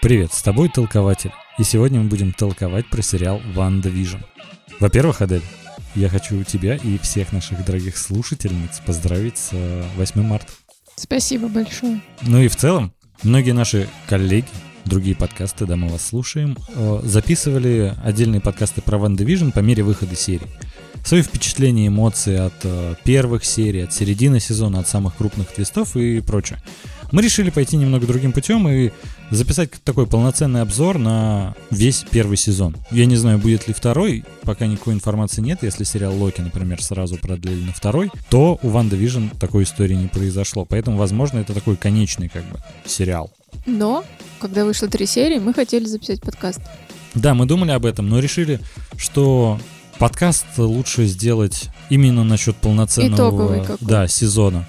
Привет, с тобой Толкователь. И сегодня мы будем толковать про сериал «WandaVision». Во-первых, Адель, я хочу тебя и всех наших дорогих слушательниц поздравить с 8 марта. Спасибо большое. Ну и в целом, многие наши коллеги, другие подкасты, да, мы вас слушаем, э, записывали отдельные подкасты про WandaVision по мере выхода серии. Свои впечатления, эмоции от э, первых серий, от середины сезона, от самых крупных твистов и прочее. Мы решили пойти немного другим путем и записать такой полноценный обзор на весь первый сезон. Я не знаю, будет ли второй, пока никакой информации нет. Если сериал Локи, например, сразу продлили на второй, то у WandaVision такой истории не произошло. Поэтому, возможно, это такой конечный как бы сериал. Но, когда вышло три серии, мы хотели записать подкаст. Да, мы думали об этом, но решили, что подкаст лучше сделать именно насчет полноценного да, сезона.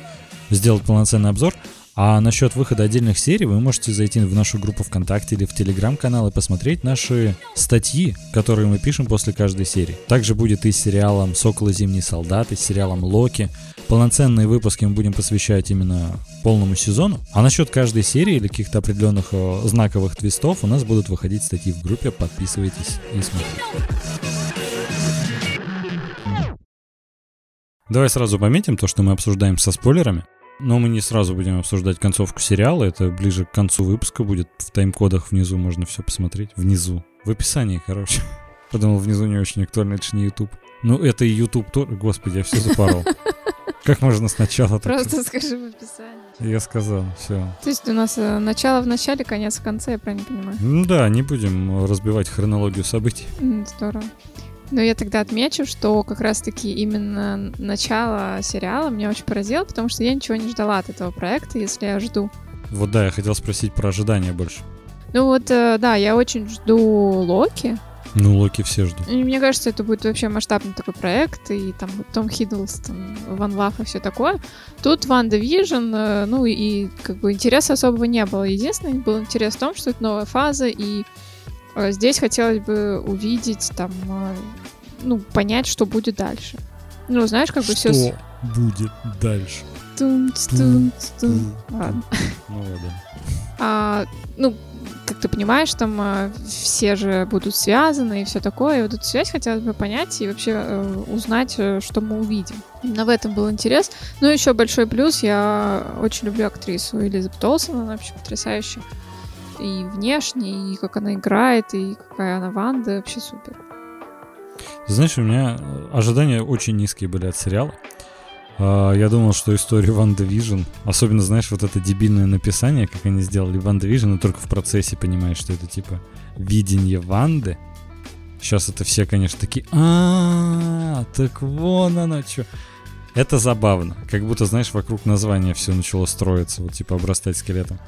Сделать полноценный обзор. А насчет выхода отдельных серий вы можете зайти в нашу группу ВКонтакте или в Телеграм-канал и посмотреть наши статьи, которые мы пишем после каждой серии. Также будет и с сериалом «Сокол и зимний солдат», и с сериалом «Локи». Полноценные выпуски мы будем посвящать именно полному сезону. А насчет каждой серии или каких-то определенных э, знаковых твистов у нас будут выходить статьи в группе. Подписывайтесь и смотрите. Давай сразу пометим то, что мы обсуждаем со спойлерами. Но мы не сразу будем обсуждать концовку сериала, это ближе к концу выпуска будет. В тайм-кодах внизу можно все посмотреть. Внизу. В описании, короче. Подумал, внизу не очень актуально, это же не YouTube. Ну, это и YouTube тоже. Господи, я все запорол. Как можно сначала Просто скажи в описании. Я сказал, все. То есть у нас э, начало в начале, конец в конце, я правильно понимаю? Ну да, не будем разбивать хронологию событий. Здорово. Но я тогда отмечу, что как раз-таки именно начало сериала меня очень поразило, потому что я ничего не ждала от этого проекта, если я жду. Вот да, я хотел спросить про ожидания больше. Ну вот, э, да, я очень жду Локи. Ну, Локи все ждут. И мне кажется, это будет вообще масштабный такой проект, и там Том Хиддлстон, one love и все такое. Тут WandaVision, э, ну и как бы интереса особого не было. Единственное, был интерес в том, что это новая фаза, и здесь хотелось бы увидеть там ну, понять, что будет дальше. Ну, знаешь, как бы что все... будет дальше? Тун, тун, тун. Ладно. Ну, ладно. А, ну, как ты понимаешь, там а, все же будут связаны и все такое. И вот эту связь хотелось бы понять и вообще э, узнать, э, что мы увидим. Именно в этом был интерес. Ну, еще большой плюс, я очень люблю актрису Элизабет Олсен, она вообще потрясающая. И внешне, и как она играет, и какая она Ванда, вообще супер. Знаешь, у меня э, ожидания очень низкие были от сериала. А, я думал, что история WandaVision, особенно, знаешь, вот это дебильное написание, как они сделали WandaVision, и только в процессе понимаешь, что это типа видение Ванды. Сейчас это все, конечно, такие, а, так вон оно что. Это забавно, как будто, знаешь, вокруг названия все начало строиться, вот типа обрастать скелетом.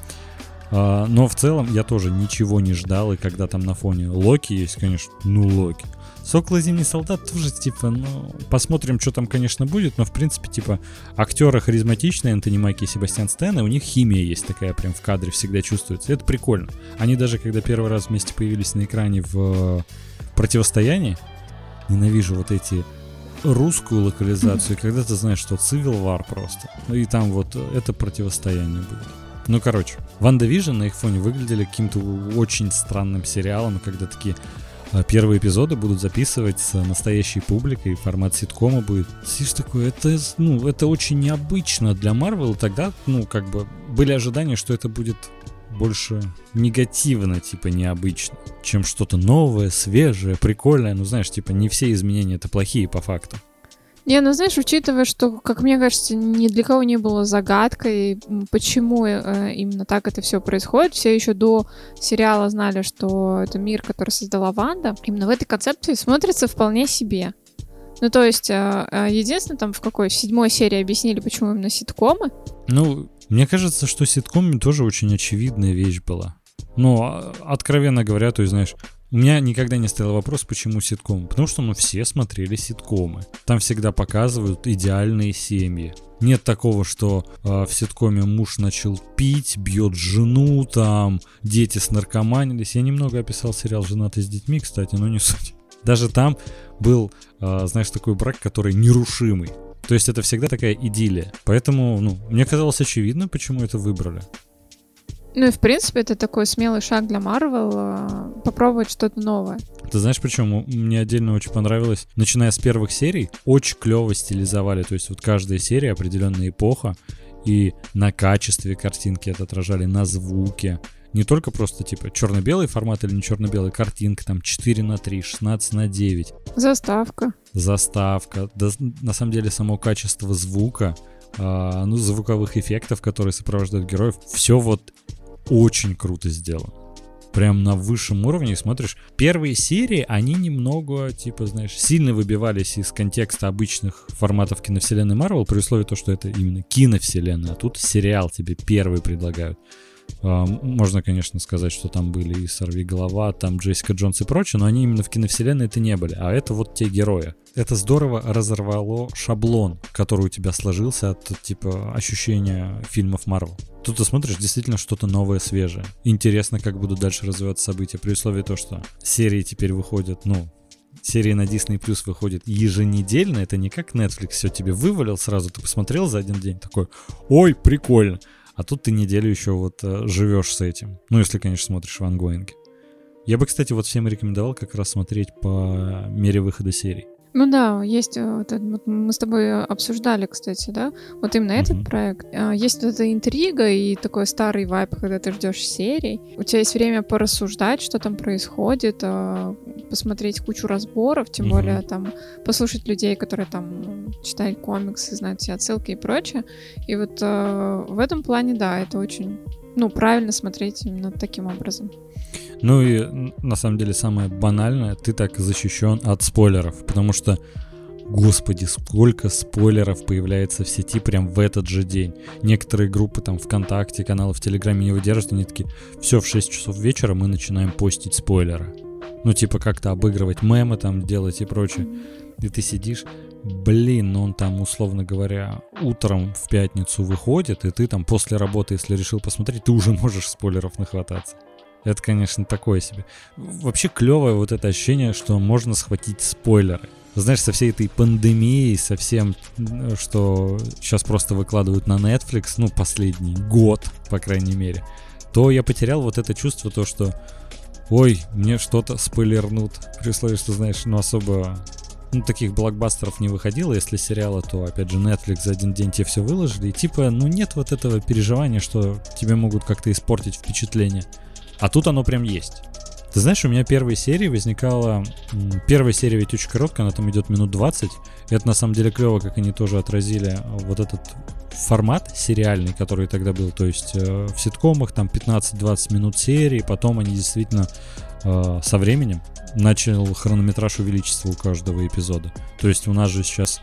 А, но в целом я тоже ничего не ждал, и когда там на фоне Локи есть, конечно, ну Локи. Сокол и Зимний Солдат тоже, типа, ну, посмотрим, что там, конечно, будет, но, в принципе, типа, актеры харизматичные, Антони Маки и Себастьян Стэн, и у них химия есть такая прям в кадре всегда чувствуется. Это прикольно. Они даже, когда первый раз вместе появились на экране в противостоянии, ненавижу вот эти русскую локализацию, когда ты знаешь, что Civil War просто. Ну и там вот это противостояние будет. Ну, короче, WandaVision на их фоне выглядели каким-то очень странным сериалом, когда такие а первые эпизоды будут записывать с настоящей публикой, формат ситкома будет. Сидишь такой, это, ну, это очень необычно для Марвел, тогда, ну, как бы, были ожидания, что это будет больше негативно, типа, необычно, чем что-то новое, свежее, прикольное. Ну, знаешь, типа, не все изменения это плохие по факту. Не, ну знаешь, учитывая, что, как мне кажется, ни для кого не было загадкой, почему э, именно так это все происходит. Все еще до сериала знали, что это мир, который создала Ванда. Именно в этой концепции смотрится вполне себе. Ну, то есть, э, э, единственное, там в какой, в седьмой серии объяснили, почему именно ситкомы. Ну, мне кажется, что ситком тоже очень очевидная вещь была. Ну, а, откровенно говоря, то есть, знаешь, у меня никогда не стоял вопрос, почему ситком. Потому что, ну, все смотрели ситкомы. Там всегда показывают идеальные семьи. Нет такого, что э, в ситкоме муж начал пить, бьет жену, там дети снаркоманились. Я немного описал сериал «Женатый с детьми», кстати, но не суть. Даже там был, э, знаешь, такой брак, который нерушимый. То есть это всегда такая идиллия. Поэтому, ну, мне казалось очевидно, почему это выбрали. Ну и в принципе это такой смелый шаг для Марвел э, попробовать что-то новое. Ты знаешь, почему? Мне отдельно очень понравилось. Начиная с первых серий, очень клево стилизовали. То есть вот каждая серия определенная эпоха. И на качестве картинки это отражали, на звуке. Не только просто типа черно-белый формат или не черно-белый, картинка там 4 на 3, 16 на 9. Заставка. Заставка. Да, на самом деле само качество звука, а, ну, звуковых эффектов, которые сопровождают героев, все вот очень круто сделано. Прям на высшем уровне смотришь. Первые серии, они немного, типа, знаешь, сильно выбивались из контекста обычных форматов киновселенной Марвел, при условии то, что это именно киновселенная. А тут сериал тебе первый предлагают. А, можно, конечно, сказать, что там были и Сорви Голова, там Джессика Джонс и прочее, но они именно в киновселенной это не были. А это вот те герои. Это здорово разорвало шаблон, который у тебя сложился от типа ощущения фильмов Марвел. Тут ты смотришь действительно что-то новое, свежее. Интересно, как будут дальше развиваться события, при условии то, что серии теперь выходят, ну, серии на Disney Plus выходит еженедельно, это не как Netflix все тебе вывалил сразу, ты посмотрел за один день, такой, ой, прикольно. А тут ты неделю еще вот э, живешь с этим. Ну, если, конечно, смотришь в ангоинге. Я бы, кстати, вот всем рекомендовал как раз смотреть по мере выхода серий. Ну да, есть э, вот, вот мы с тобой обсуждали, кстати, да, вот именно uh-huh. этот проект. А, есть вот эта интрига и такой старый вайп, когда ты ждешь серий. У тебя есть время порассуждать, что там происходит, а, посмотреть кучу разборов, тем uh-huh. более там послушать людей, которые там читают комиксы, знают все отсылки и прочее. И вот а, в этом плане, да, это очень, ну, правильно смотреть именно таким образом. Ну и на самом деле самое банальное, ты так защищен от спойлеров, потому что Господи, сколько спойлеров появляется в сети прям в этот же день. Некоторые группы там ВКонтакте, каналы в Телеграме не выдерживают, они такие, все, в 6 часов вечера мы начинаем постить спойлеры. Ну, типа как-то обыгрывать мемы там делать и прочее. И ты сидишь, блин, ну он там, условно говоря, утром в пятницу выходит, и ты там после работы, если решил посмотреть, ты уже можешь спойлеров нахвататься. Это, конечно, такое себе. Вообще клевое вот это ощущение, что можно схватить спойлеры. Знаешь, со всей этой пандемией, со всем, что сейчас просто выкладывают на Netflix, ну, последний год, по крайней мере, то я потерял вот это чувство, то, что ой, мне что-то спойлернут. При условии, что, знаешь, ну, особо ну, таких блокбастеров не выходило. Если сериалы, то, опять же, Netflix за один день тебе все выложили. И типа, ну, нет вот этого переживания, что тебе могут как-то испортить впечатление. А тут оно прям есть. Ты знаешь, у меня первой серии возникала... Первая серия ведь очень короткая, она там идет минут 20. И это на самом деле клево, как они тоже отразили вот этот формат сериальный, который тогда был. То есть э, в ситкомах там 15-20 минут серии, потом они действительно э, со временем начал хронометраж увеличиться у каждого эпизода. То есть у нас же сейчас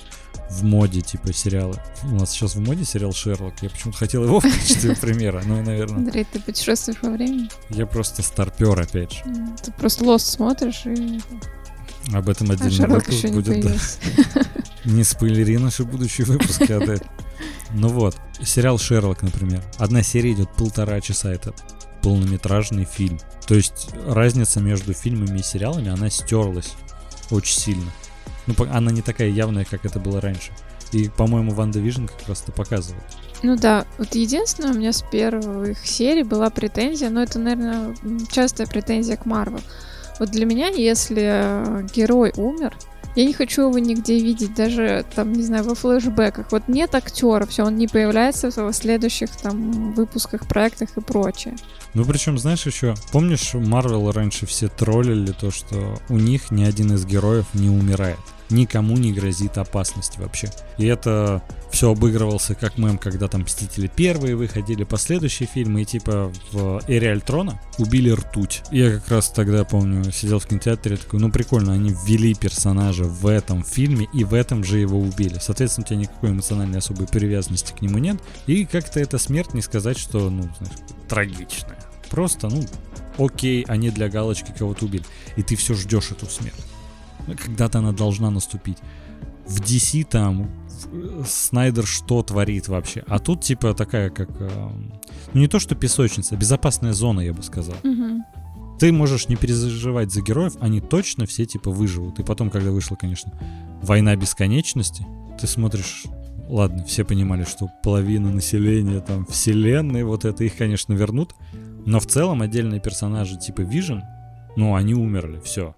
в моде, типа, сериалы. У нас сейчас в моде сериал Шерлок. Я почему-то хотел его в качестве примера, ну, наверное. Андрей, ты путешествуешь во времени? Я просто старпер, опять же. Ты просто Lost смотришь и... Об этом отдельный а выпуск будет, да. Не спойлери наши будущие выпуски, а Ну вот, сериал Шерлок, например. Одна серия идет полтора часа, это полнометражный фильм. То есть разница между фильмами и сериалами, она стерлась очень сильно. Ну, она не такая явная, как это было раньше. И, по-моему, WandaVision как раз это показывает. Ну да, вот единственное, у меня с первых серий была претензия, но это, наверное, частая претензия к Марвел. Вот для меня, если герой умер, я не хочу его нигде видеть, даже там, не знаю, во флешбеках. Вот нет актера, все, он не появляется в следующих там выпусках, проектах и прочее. Ну, причем, знаешь, еще, помнишь, Марвел раньше все троллили то, что у них ни один из героев не умирает никому не грозит опасность вообще. И это все обыгрывался как мем, когда там Мстители первые выходили, последующие фильмы, и типа в Эре Альтрона убили ртуть. Я как раз тогда, помню, сидел в кинотеатре, такой, ну прикольно, они ввели персонажа в этом фильме, и в этом же его убили. Соответственно, у тебя никакой эмоциональной особой привязанности к нему нет, и как-то эта смерть не сказать, что, ну, знаешь, трагичная. Просто, ну, окей, они для галочки кого-то убили. И ты все ждешь эту смерть когда-то она должна наступить. В DC там Снайдер что творит вообще? А тут типа такая как... Э, ну не то что песочница, безопасная зона, я бы сказал. Угу. Ты можешь не переживать за героев, они точно все типа выживут. И потом, когда вышла, конечно, война бесконечности, ты смотришь ладно, все понимали, что половина населения там вселенной, вот это их, конечно, вернут. Но в целом отдельные персонажи типа Vision, ну, они умерли, все.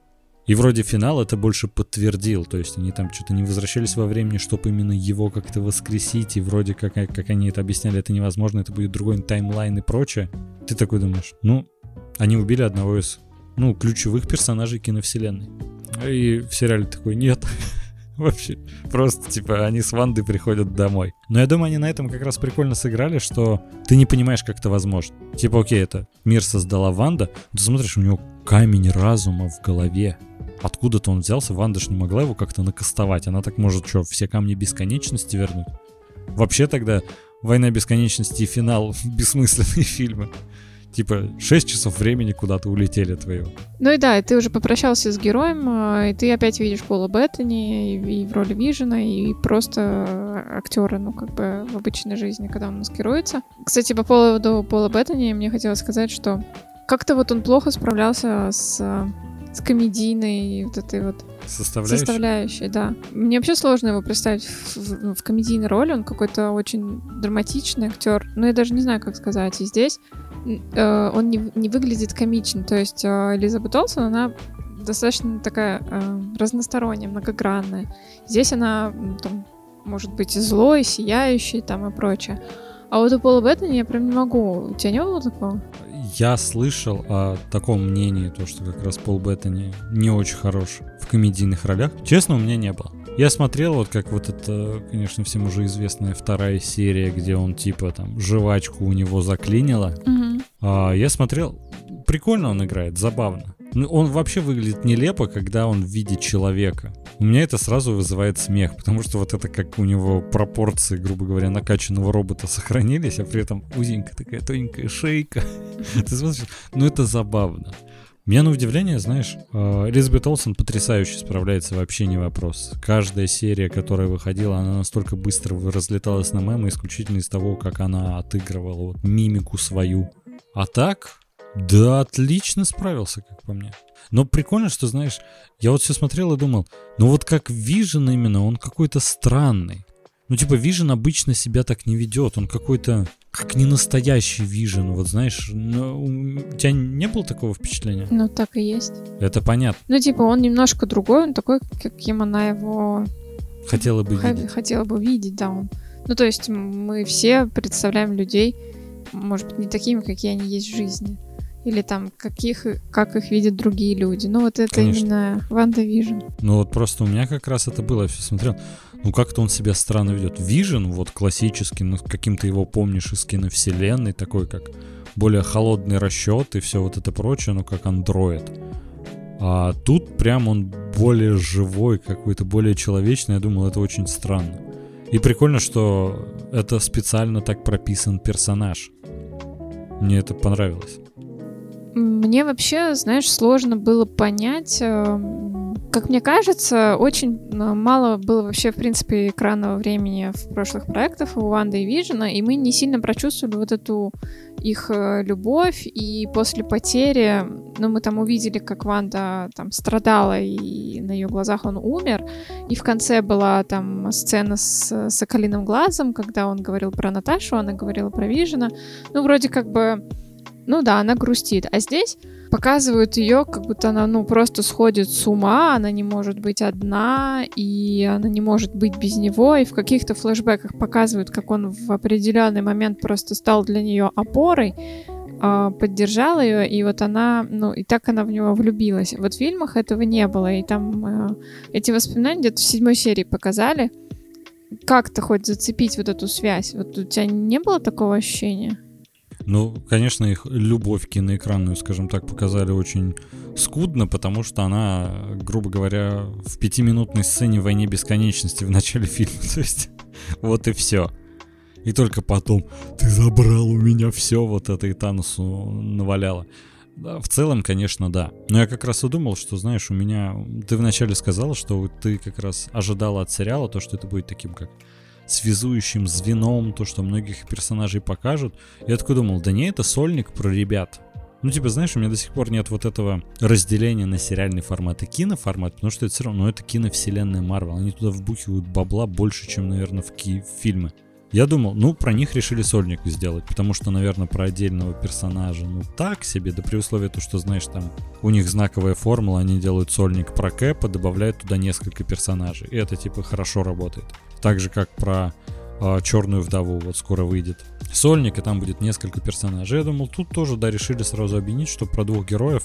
И вроде финал это больше подтвердил, то есть они там что-то не возвращались во времени, чтобы именно его как-то воскресить, и вроде как, как они это объясняли, это невозможно, это будет другой таймлайн и прочее. Ты такой думаешь, ну, они убили одного из, ну, ключевых персонажей киновселенной. И в сериале такой, нет, Вообще, просто, типа, они с Вандой приходят домой. Но я думаю, они на этом как раз прикольно сыграли, что ты не понимаешь, как это возможно. Типа, окей, это мир создала Ванда, ты смотришь, у него камень разума в голове. Откуда-то он взялся, Ванда же не могла его как-то накастовать. Она так может, что, все камни бесконечности вернуть? Вообще тогда «Война бесконечности» и финал — бессмысленные фильмы. Типа, 6 часов времени куда-то улетели твоего. Ну и да, ты уже попрощался с героем, а, и ты опять видишь Пола Беттани и, в роли Вижена, и просто актера, ну, как бы в обычной жизни, когда он маскируется. Кстати, по поводу Пола Беттани мне хотелось сказать, что как-то вот он плохо справлялся с с комедийной вот этой вот составляющей. составляющей, да. Мне вообще сложно его представить в, в, в комедийной роли. Он какой-то очень драматичный актер. Ну, я даже не знаю, как сказать. И здесь э, он не, не выглядит комично. То есть э, Элизабет Олсен, она достаточно такая э, разносторонняя, многогранная. Здесь она там, может быть злой, сияющей там и прочее. А вот у Пола Беттани я прям не могу. У тебя не было такого? Я слышал о таком мнении, то, что как раз Пол Беттани не очень хорош в комедийных ролях. Честно, у меня не было. Я смотрел, вот как вот это, конечно, всем уже известная вторая серия, где он типа там жвачку у него заклинило. Угу. А, я смотрел, прикольно он играет, забавно. Ну, он вообще выглядит нелепо, когда он видит человека. У меня это сразу вызывает смех, потому что вот это как у него пропорции, грубо говоря, накачанного робота сохранились, а при этом узенькая такая тоненькая шейка. Ты смотришь, ну это забавно. Меня на удивление, знаешь, э, Элизабет Олсен потрясающе справляется, вообще не вопрос. Каждая серия, которая выходила, она настолько быстро разлеталась на мемы исключительно из того, как она отыгрывала вот мимику свою. А так, да, отлично справился, как по мне. Но прикольно, что, знаешь, я вот все смотрел и думал, ну вот как Вижен именно, он какой-то странный. Ну, типа, Вижен обычно себя так не ведет, он какой-то как не настоящий Вижен, вот знаешь, ну, у тебя не было такого впечатления? Ну, так и есть. Это понятно. Ну, типа, он немножко другой, он такой, каким она его... Хотела бы х- видеть. Хотела бы видеть, да, он. Ну, то есть мы все представляем людей, может быть, не такими, какие они есть в жизни. Или там, каких, как их видят другие люди. Ну, вот это Конечно. именно WandaVision. Ну, вот просто у меня как раз это было, я все смотрел. Ну, как-то он себя странно ведет. Вижен, вот классический, ну, каким-то его помнишь из киновселенной, такой как более холодный расчет и все вот это прочее, ну, как андроид. А тут прям он более живой, какой-то более человечный. Я думал, это очень странно. И прикольно, что это специально так прописан персонаж. Мне это понравилось. Мне вообще, знаешь, сложно было понять. э, Как мне кажется, очень э, мало было вообще, в принципе, экранного времени в прошлых проектах у Ванды и Вижена, и мы не сильно прочувствовали вот эту их э, любовь, и после потери, ну, мы там увидели, как Ванда там страдала, и на ее глазах он умер, и в конце была там сцена с Соколиным глазом, когда он говорил про Наташу, она говорила про Вижена, ну, вроде как бы ну да, она грустит. А здесь показывают ее, как будто она, ну, просто сходит с ума, она не может быть одна, и она не может быть без него, и в каких-то флешбеках показывают, как он в определенный момент просто стал для нее опорой, а, поддержал ее, и вот она, ну, и так она в него влюбилась. Вот в фильмах этого не было, и там э, эти воспоминания где-то в седьмой серии показали. Как-то хоть зацепить вот эту связь? Вот у тебя не было такого ощущения? Ну, конечно, их любовь киноэкранную, скажем так, показали очень скудно, потому что она, грубо говоря, в пятиминутной сцене «Войне бесконечности» в начале фильма. То есть, вот и все. И только потом «Ты забрал у меня все», вот это и Танусу наваляло. Да, в целом, конечно, да. Но я как раз и думал, что, знаешь, у меня... Ты вначале сказала, что ты как раз ожидала от сериала то, что это будет таким, как связующим звеном, то, что многих персонажей покажут. Я такой думал, да не, это сольник про ребят. Ну, типа, знаешь, у меня до сих пор нет вот этого разделения на сериальный формат и киноформат, потому что это все равно, ну, это киновселенная Марвел. Они туда вбухивают бабла больше, чем, наверное, в ки- в фильмы. Я думал, ну, про них решили сольник сделать, потому что, наверное, про отдельного персонажа, ну, так себе, да при условии то, что, знаешь, там, у них знаковая формула, они делают сольник про Кэпа, добавляют туда несколько персонажей, и это, типа, хорошо работает. Так же, как про э, Черную Вдову, вот скоро выйдет сольник, и там будет несколько персонажей. Я думал, тут тоже, да, решили сразу объединить, чтобы про двух героев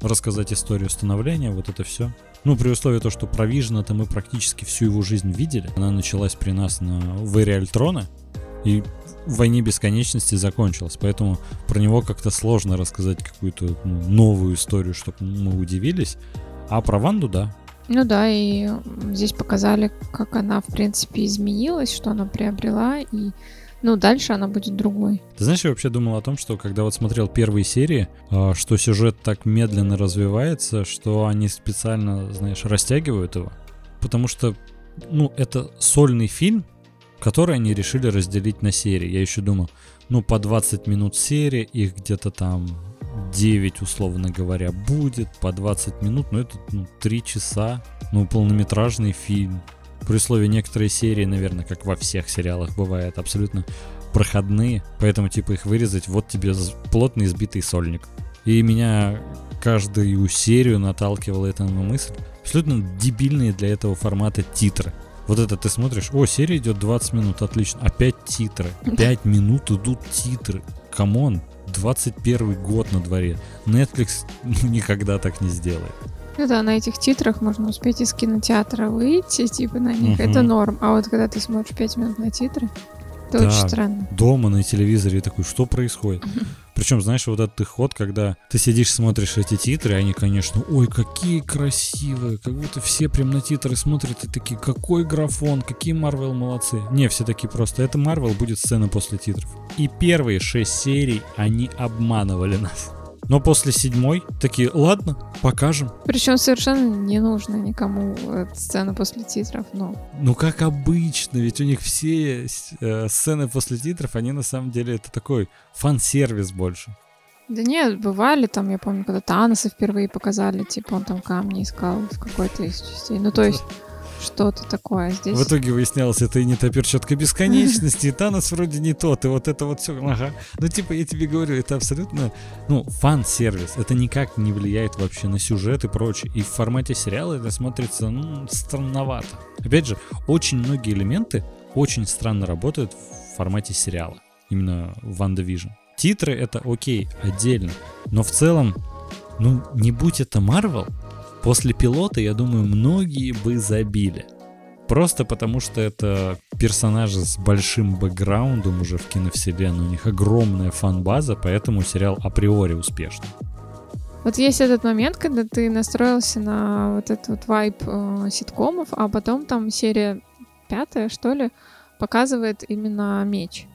рассказать историю становления, вот это все. Ну, при условии то, что про Вижена-то мы практически всю его жизнь видели. Она началась при нас на в Альтрона, и в войне бесконечности закончилась. Поэтому про него как-то сложно рассказать какую-то ну, новую историю, чтобы мы удивились. А про Ванду, да. Ну да, и здесь показали, как она, в принципе, изменилась, что она приобрела, и ну, дальше она будет другой. Ты знаешь, я вообще думал о том, что когда вот смотрел первые серии, а, что сюжет так медленно развивается, что они специально, знаешь, растягивают его. Потому что, ну, это сольный фильм, который они решили разделить на серии. Я еще думал, ну, по 20 минут серии, их где-то там 9, условно говоря, будет, по 20 минут, ну, это ну, 3 часа, ну, полнометражный фильм при условии некоторые серии, наверное, как во всех сериалах бывает, абсолютно проходные, поэтому типа их вырезать, вот тебе плотно избитый сольник. И меня каждую серию наталкивала эта мысль. Абсолютно дебильные для этого формата титры. Вот это ты смотришь, о, серия идет 20 минут, отлично. Опять титры. 5 минут идут титры. Come on, 21 год на дворе. Netflix никогда так не сделает. Ну да, на этих титрах можно успеть из кинотеатра выйти, типа на них, угу. это норм. А вот когда ты смотришь 5 минут на титры, это да, очень странно. Дома на телевизоре такой, что происходит? Причем, знаешь, вот этот ход, когда ты сидишь, смотришь эти титры, они, конечно, ой, какие красивые, как будто все прям на титры смотрят и такие, какой графон, какие Марвел молодцы. Не, все такие просто, это Марвел будет сцена после титров. И первые шесть серий они обманывали нас. Но после седьмой такие, ладно, покажем. Причем совершенно не нужно никому сцена после титров, но... Ну, как обычно, ведь у них все э, сцены после титров, они на самом деле это такой фан-сервис больше. Да нет, бывали там, я помню, когда Таноса впервые показали, типа он там камни искал в какой-то из частей. Ну, то есть что-то такое здесь. В итоге выяснялось, это и не та перчатка бесконечности, и Танос вроде не тот, и вот это вот все, ага. Ну, типа, я тебе говорю, это абсолютно, ну, фан-сервис. Это никак не влияет вообще на сюжет и прочее. И в формате сериала это смотрится, ну, странновато. Опять же, очень многие элементы очень странно работают в формате сериала. Именно в WandaVision. Титры это окей, отдельно. Но в целом, ну, не будь это Marvel, После пилота, я думаю, многие бы забили. Просто потому, что это персонажи с большим бэкграундом уже в киновселенной. У них огромная фан-база, поэтому сериал априори успешный. Вот есть этот момент, когда ты настроился на вот этот вот вайб э, ситкомов, а потом там серия пятая, что ли, показывает именно меч.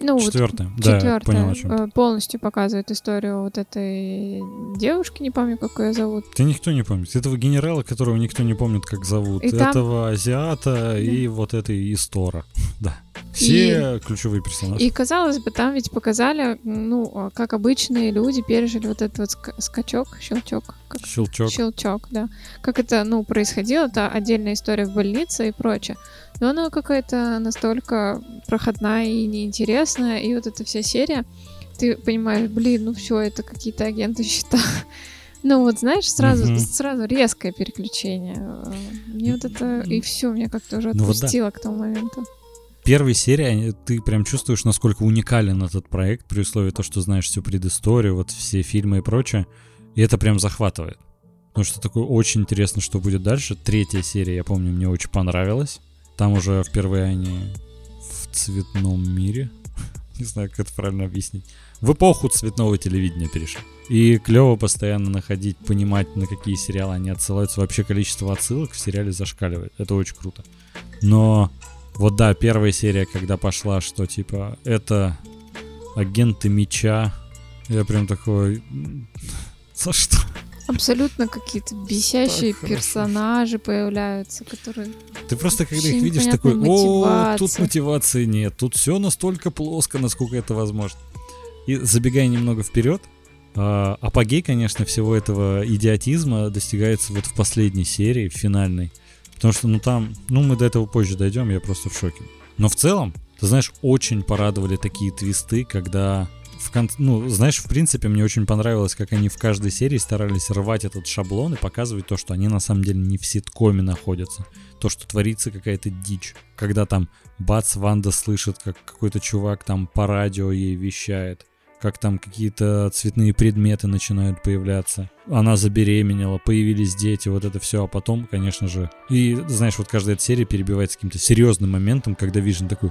Ну, четвертая, вот, да, четвертая, понял, о чем э, полностью показывает историю вот этой девушки, не помню, как ее зовут. Да никто не помнит. Этого генерала, которого никто не помнит, как зовут. И этого там... азиата да. и вот этой Истора. да. Все и... ключевые персонажи. И, казалось бы, там ведь показали, ну, как обычные люди пережили вот этот вот ск- скачок, щелчок. Как... Щелчок. Щелчок, да. Как это, ну, происходило, это отдельная история в больнице и прочее. Но она какая-то настолько проходная и неинтересная, и вот эта вся серия, ты понимаешь, блин, ну все, это какие-то агенты счета. Ну вот, знаешь, сразу, mm-hmm. сразу резкое переключение. Мне вот это и все, меня как-то уже отпустило ну, вот да. к тому моменту. Первой серии ты прям чувствуешь, насколько уникален этот проект, при условии того, что знаешь всю предысторию, вот все фильмы и прочее. И это прям захватывает. Потому что такое очень интересно, что будет дальше. Третья серия, я помню, мне очень понравилась. Там уже впервые они в цветном мире. Не знаю, как это правильно объяснить. В эпоху цветного телевидения перешли. И клево постоянно находить, понимать, на какие сериалы они отсылаются. Вообще количество отсылок в сериале зашкаливает. Это очень круто. Но вот да, первая серия, когда пошла, что типа это агенты меча. Я прям такой... За что? Абсолютно какие-то бесящие так персонажи хорошо. появляются, которые... Ты просто когда их видишь такой, о, тут мотивации нет, тут все настолько плоско, насколько это возможно. И забегая немного вперед, э, апогей, конечно, всего этого идиотизма достигается вот в последней серии, в финальной. Потому что, ну там, ну мы до этого позже дойдем, я просто в шоке. Но в целом, Ты знаешь, очень порадовали такие твисты, когда в кон... ну, знаешь, в принципе, мне очень понравилось, как они в каждой серии старались рвать этот шаблон и показывать то, что они на самом деле не в ситкоме находятся. То, что творится какая-то дичь. Когда там бац, Ванда слышит, как какой-то чувак там по радио ей вещает как там какие-то цветные предметы начинают появляться. Она забеременела, появились дети, вот это все, а потом, конечно же... И, знаешь, вот каждая эта серия перебивается каким-то серьезным моментом, когда Вижн такой,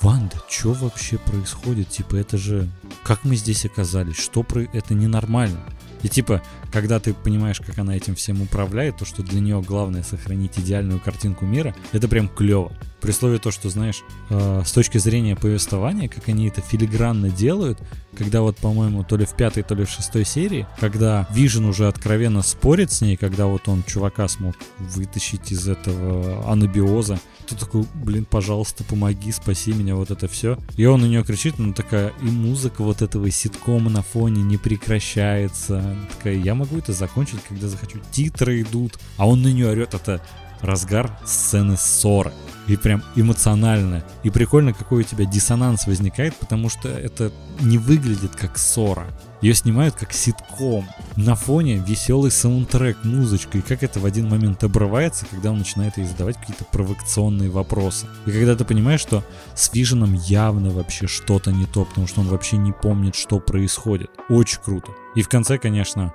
Ванда, что вообще происходит? Типа, это же... Как мы здесь оказались? Что про... Это ненормально. И типа, когда ты понимаешь, как она этим всем управляет, то, что для нее главное сохранить идеальную картинку мира, это прям клево. При условии то, что, знаешь, э, с точки зрения повествования, как они это филигранно делают, когда вот, по-моему, то ли в пятой, то ли в шестой серии, когда Вижен уже откровенно спорит с ней, когда вот он чувака смог вытащить из этого анабиоза, ты такой, блин, пожалуйста, помоги, спаси меня, вот это все. И он на нее кричит, ну такая, и музыка вот этого ситкома на фоне не прекращается. Такая, я могу это закончить, когда захочу. Титры идут, а он на нее орет, это разгар сцены ссоры. И прям эмоционально. И прикольно, какой у тебя диссонанс возникает, потому что это не выглядит как ссора. Ее снимают как ситком. На фоне веселый саундтрек, музычка. И как это в один момент обрывается, когда он начинает ей задавать какие-то провокационные вопросы. И когда ты понимаешь, что с Виженом явно вообще что-то не то, потому что он вообще не помнит, что происходит. Очень круто. И в конце, конечно,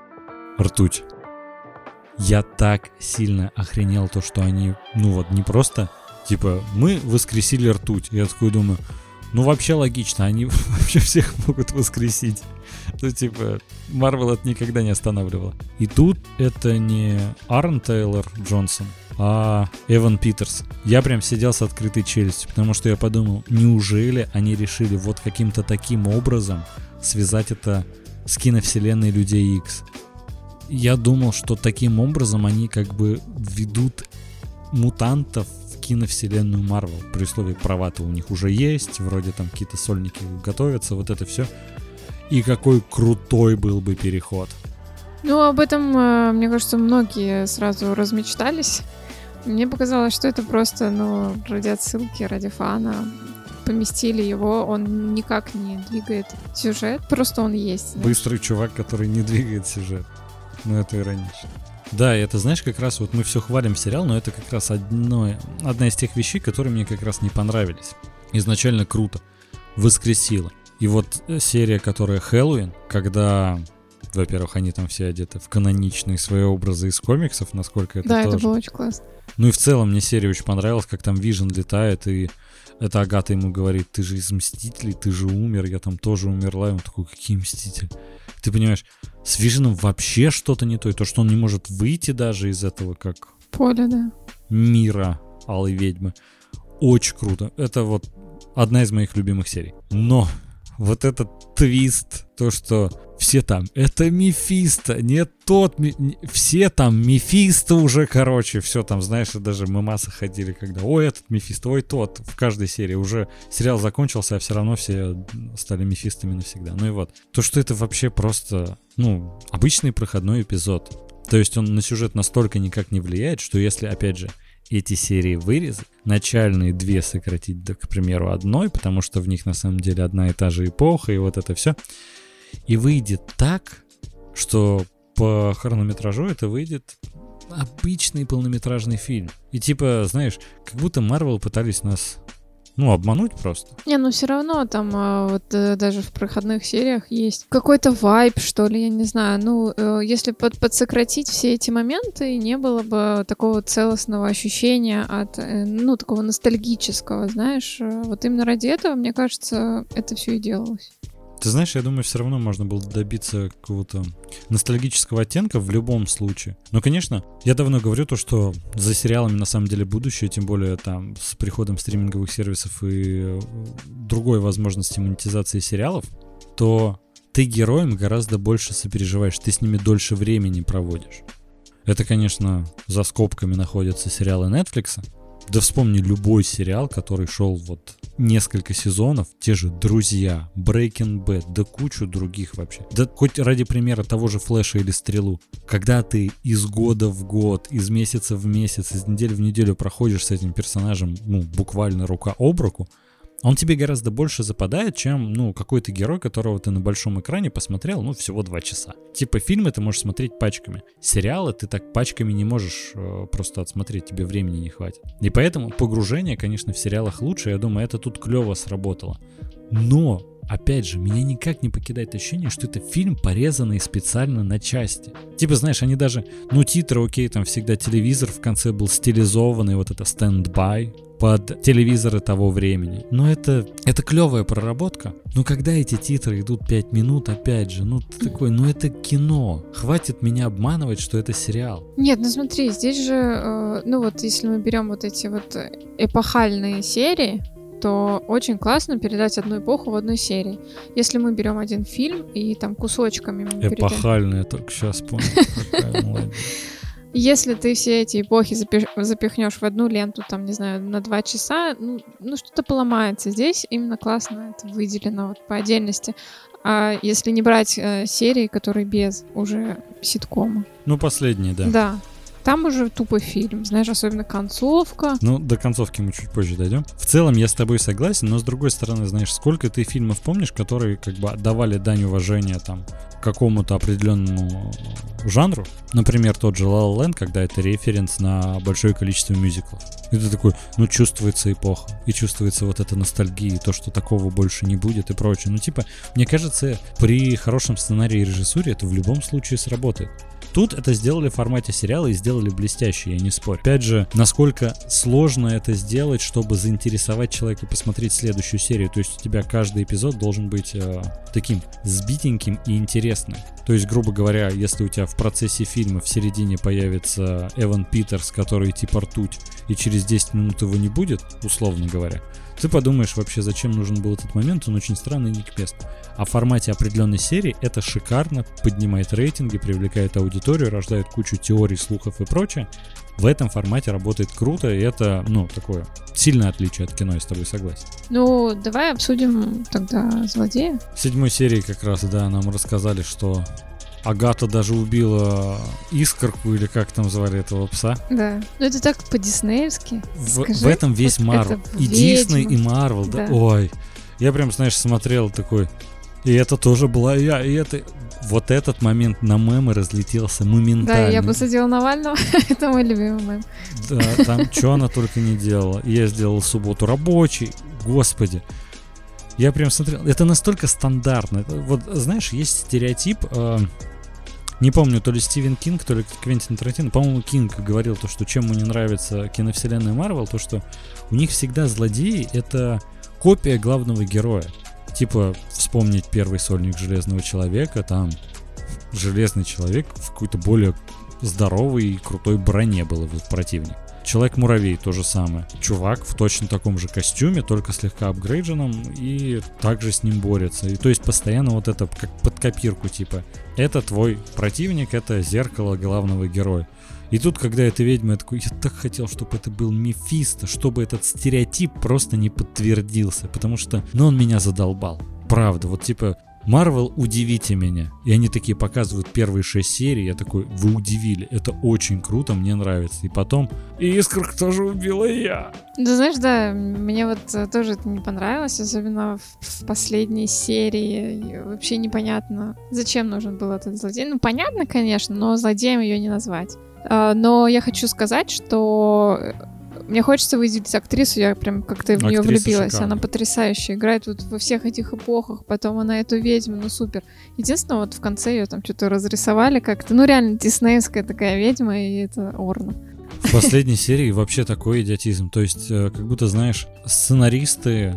ртуть. Я так сильно охренел то, что они, ну вот, не просто, типа, мы воскресили ртуть. Я такой думаю, ну вообще логично, они вообще всех могут воскресить. Ну типа, Марвел это никогда не останавливало. И тут это не Арн Тейлор Джонсон, а Эван Питерс. Я прям сидел с открытой челюстью, потому что я подумал, неужели они решили вот каким-то таким образом связать это с киновселенной Людей Икс? Я думал, что таким образом они как бы ведут мутантов киновселенную Марвел. При условии права-то у них уже есть, вроде там какие-то сольники готовятся, вот это все. И какой крутой был бы переход. Ну, об этом, э, мне кажется, многие сразу размечтались. Мне показалось, что это просто, ну, ради отсылки, ради фана. Поместили его, он никак не двигает сюжет, просто он есть. Знаешь. Быстрый чувак, который не двигает сюжет. Ну, это иронично. Да, это знаешь, как раз вот мы все хвалим сериал, но это как раз одно, одна из тех вещей, которые мне как раз не понравились. Изначально круто. Воскресило. И вот э, серия, которая Хэллоуин, когда, во-первых, они там все одеты в каноничные свои образы из комиксов, насколько это Да, тоже. это было очень классно. Ну и в целом мне серия очень понравилась, как там Вижен летает, и это Агата ему говорит, ты же из Мстителей, ты же умер, я там тоже умерла. И он такой, какие Мстители? Ты понимаешь, с Виженом вообще что-то не то. И то, что он не может выйти даже из этого, как... Поле, да. Мира Алой Ведьмы. Очень круто. Это вот одна из моих любимых серий. Но вот этот твист, то, что все там, это Мефисто, не тот, ми... все там Мефисто уже, короче, все там, знаешь, даже мы масса ходили, когда, ой, этот Мефисто, ой, тот, в каждой серии уже сериал закончился, а все равно все стали Мефистами навсегда. Ну и вот, то, что это вообще просто, ну, обычный проходной эпизод. То есть он на сюжет настолько никак не влияет, что если, опять же, эти серии вырезать, начальные две сократить до, к примеру, одной, потому что в них на самом деле одна и та же эпоха, и вот это все. И выйдет так, что по хронометражу это выйдет обычный полнометражный фильм. И типа, знаешь, как будто Марвел пытались нас ну, обмануть просто. Не, ну все равно там а, вот э, даже в проходных сериях есть какой-то вайб, что ли, я не знаю. Ну, э, если под, подсократить все эти моменты, не было бы такого целостного ощущения от, э, ну, такого ностальгического, знаешь. Вот именно ради этого, мне кажется, это все и делалось. Ты знаешь, я думаю, все равно можно было добиться какого-то ностальгического оттенка в любом случае. Но, конечно, я давно говорю то, что за сериалами на самом деле будущее, тем более там с приходом стриминговых сервисов и э, другой возможности монетизации сериалов, то ты героям гораздо больше сопереживаешь, ты с ними дольше времени проводишь. Это, конечно, за скобками находятся сериалы Netflix, да вспомни любой сериал, который шел вот несколько сезонов, те же «Друзья», «Breaking Bad», да кучу других вообще. Да хоть ради примера того же «Флэша» или «Стрелу». Когда ты из года в год, из месяца в месяц, из недели в неделю проходишь с этим персонажем, ну, буквально рука об руку, он тебе гораздо больше западает, чем, ну, какой-то герой, которого ты на большом экране посмотрел, ну, всего два часа. Типа фильмы ты можешь смотреть пачками. Сериалы ты так пачками не можешь э, просто отсмотреть, тебе времени не хватит. И поэтому погружение, конечно, в сериалах лучше, я думаю, это тут клево сработало. Но опять же, меня никак не покидает ощущение, что это фильм, порезанный специально на части. Типа, знаешь, они даже, ну, титры, окей, там всегда телевизор в конце был стилизованный, вот это стендбай под телевизоры того времени. Но это, это клевая проработка. Но когда эти титры идут 5 минут, опять же, ну ты такой, ну это кино. Хватит меня обманывать, что это сериал. Нет, ну смотри, здесь же, э, ну вот если мы берем вот эти вот эпохальные серии, то очень классно передать одну эпоху в одной серии. Если мы берем один фильм и там кусочками... Эпохальная, только сейчас понял. Если ты все эти эпохи запихнешь в одну ленту, там, не знаю, на два часа, ну, ну что-то поломается. Здесь именно классно это выделено вот по отдельности. А если не брать э, серии, которые без уже ситкома. Ну, последние, да. Да. Там уже тупо фильм, знаешь, особенно концовка. Ну, до концовки мы чуть позже дойдем. В целом я с тобой согласен, но с другой стороны, знаешь, сколько ты фильмов помнишь, которые как бы давали дань уважения там какому-то определенному жанру. Например, тот же La La Land, когда это референс на большое количество мюзиклов. И ты такой, ну, чувствуется эпоха, и чувствуется вот эта ностальгия, и то, что такого больше не будет и прочее. Ну, типа, мне кажется, при хорошем сценарии и режиссуре это в любом случае сработает. Тут это сделали в формате сериала и сделали блестяще, я не спорю. Опять же, насколько сложно это сделать, чтобы заинтересовать человека посмотреть следующую серию. То есть у тебя каждый эпизод должен быть э, таким сбитеньким и интересным. То есть, грубо говоря, если у тебя в процессе фильма в середине появится Эван Питерс, который типа ртуть, и через 10 минут его не будет, условно говоря, ты подумаешь вообще, зачем нужен был этот момент, он очень странный не к месту. А в формате определенной серии это шикарно, поднимает рейтинги, привлекает аудиторию, рождает кучу теорий, слухов и прочее. В этом формате работает круто, и это, ну, такое сильное отличие от кино, я с тобой согласен. Ну, давай обсудим тогда злодея. В седьмой серии как раз, да, нам рассказали, что Агата даже убила искорку, или как там звали этого пса. Да. Ну это так по-диснеевски. В, в этом весь вот Марвел. И Дисней, и Марвел, да. да. Ой. Я прям, знаешь, смотрел такой. И это тоже была я, и это... Вот этот момент на мемы разлетелся моментально. Да, я посадила Навального, это мой любимый мем. Да, там что она только не делала. Я сделал субботу рабочий, господи. Я прям смотрел, это настолько стандартно. Вот знаешь, есть стереотип, э, не помню, то ли Стивен Кинг, то ли Квентин Тарантино. По-моему, Кинг говорил то, что чем ему не нравится киновселенная Марвел, то что у них всегда злодеи — это копия главного героя. Типа, вспомнить первый сольник Железного Человека, там Железный Человек в какой-то более здоровой и крутой броне был его противник. Человек-муравей то же самое. Чувак в точно таком же костюме, только слегка апгрейдженном, и также с ним борется. И то есть постоянно вот это как под копирку типа. Это твой противник, это зеркало главного героя. И тут, когда это ведьма, я такой, я так хотел, чтобы это был Мефисто, чтобы этот стереотип просто не подтвердился, потому что, ну, он меня задолбал. Правда, вот типа, Марвел, удивите меня. И они такие показывают первые шесть серий, я такой, вы удивили, это очень круто, мне нравится. И потом, Искорка тоже убила я. Да знаешь, да, мне вот э, тоже это не понравилось, особенно в, в последней серии. Вообще непонятно, зачем нужен был этот злодей. Ну, понятно, конечно, но злодеем ее не назвать. А, но я хочу сказать, что мне хочется выделить актрису, я прям как-то в нее влюбилась. Шикарная. Она потрясающая, играет вот во всех этих эпохах. Потом она эту ведьму, ну супер. Единственное, вот в конце ее там что-то разрисовали как-то. Ну реально диснеевская такая ведьма, и это Орна. В последней серии вообще такой идиотизм. То есть, э, как будто, знаешь, сценаристы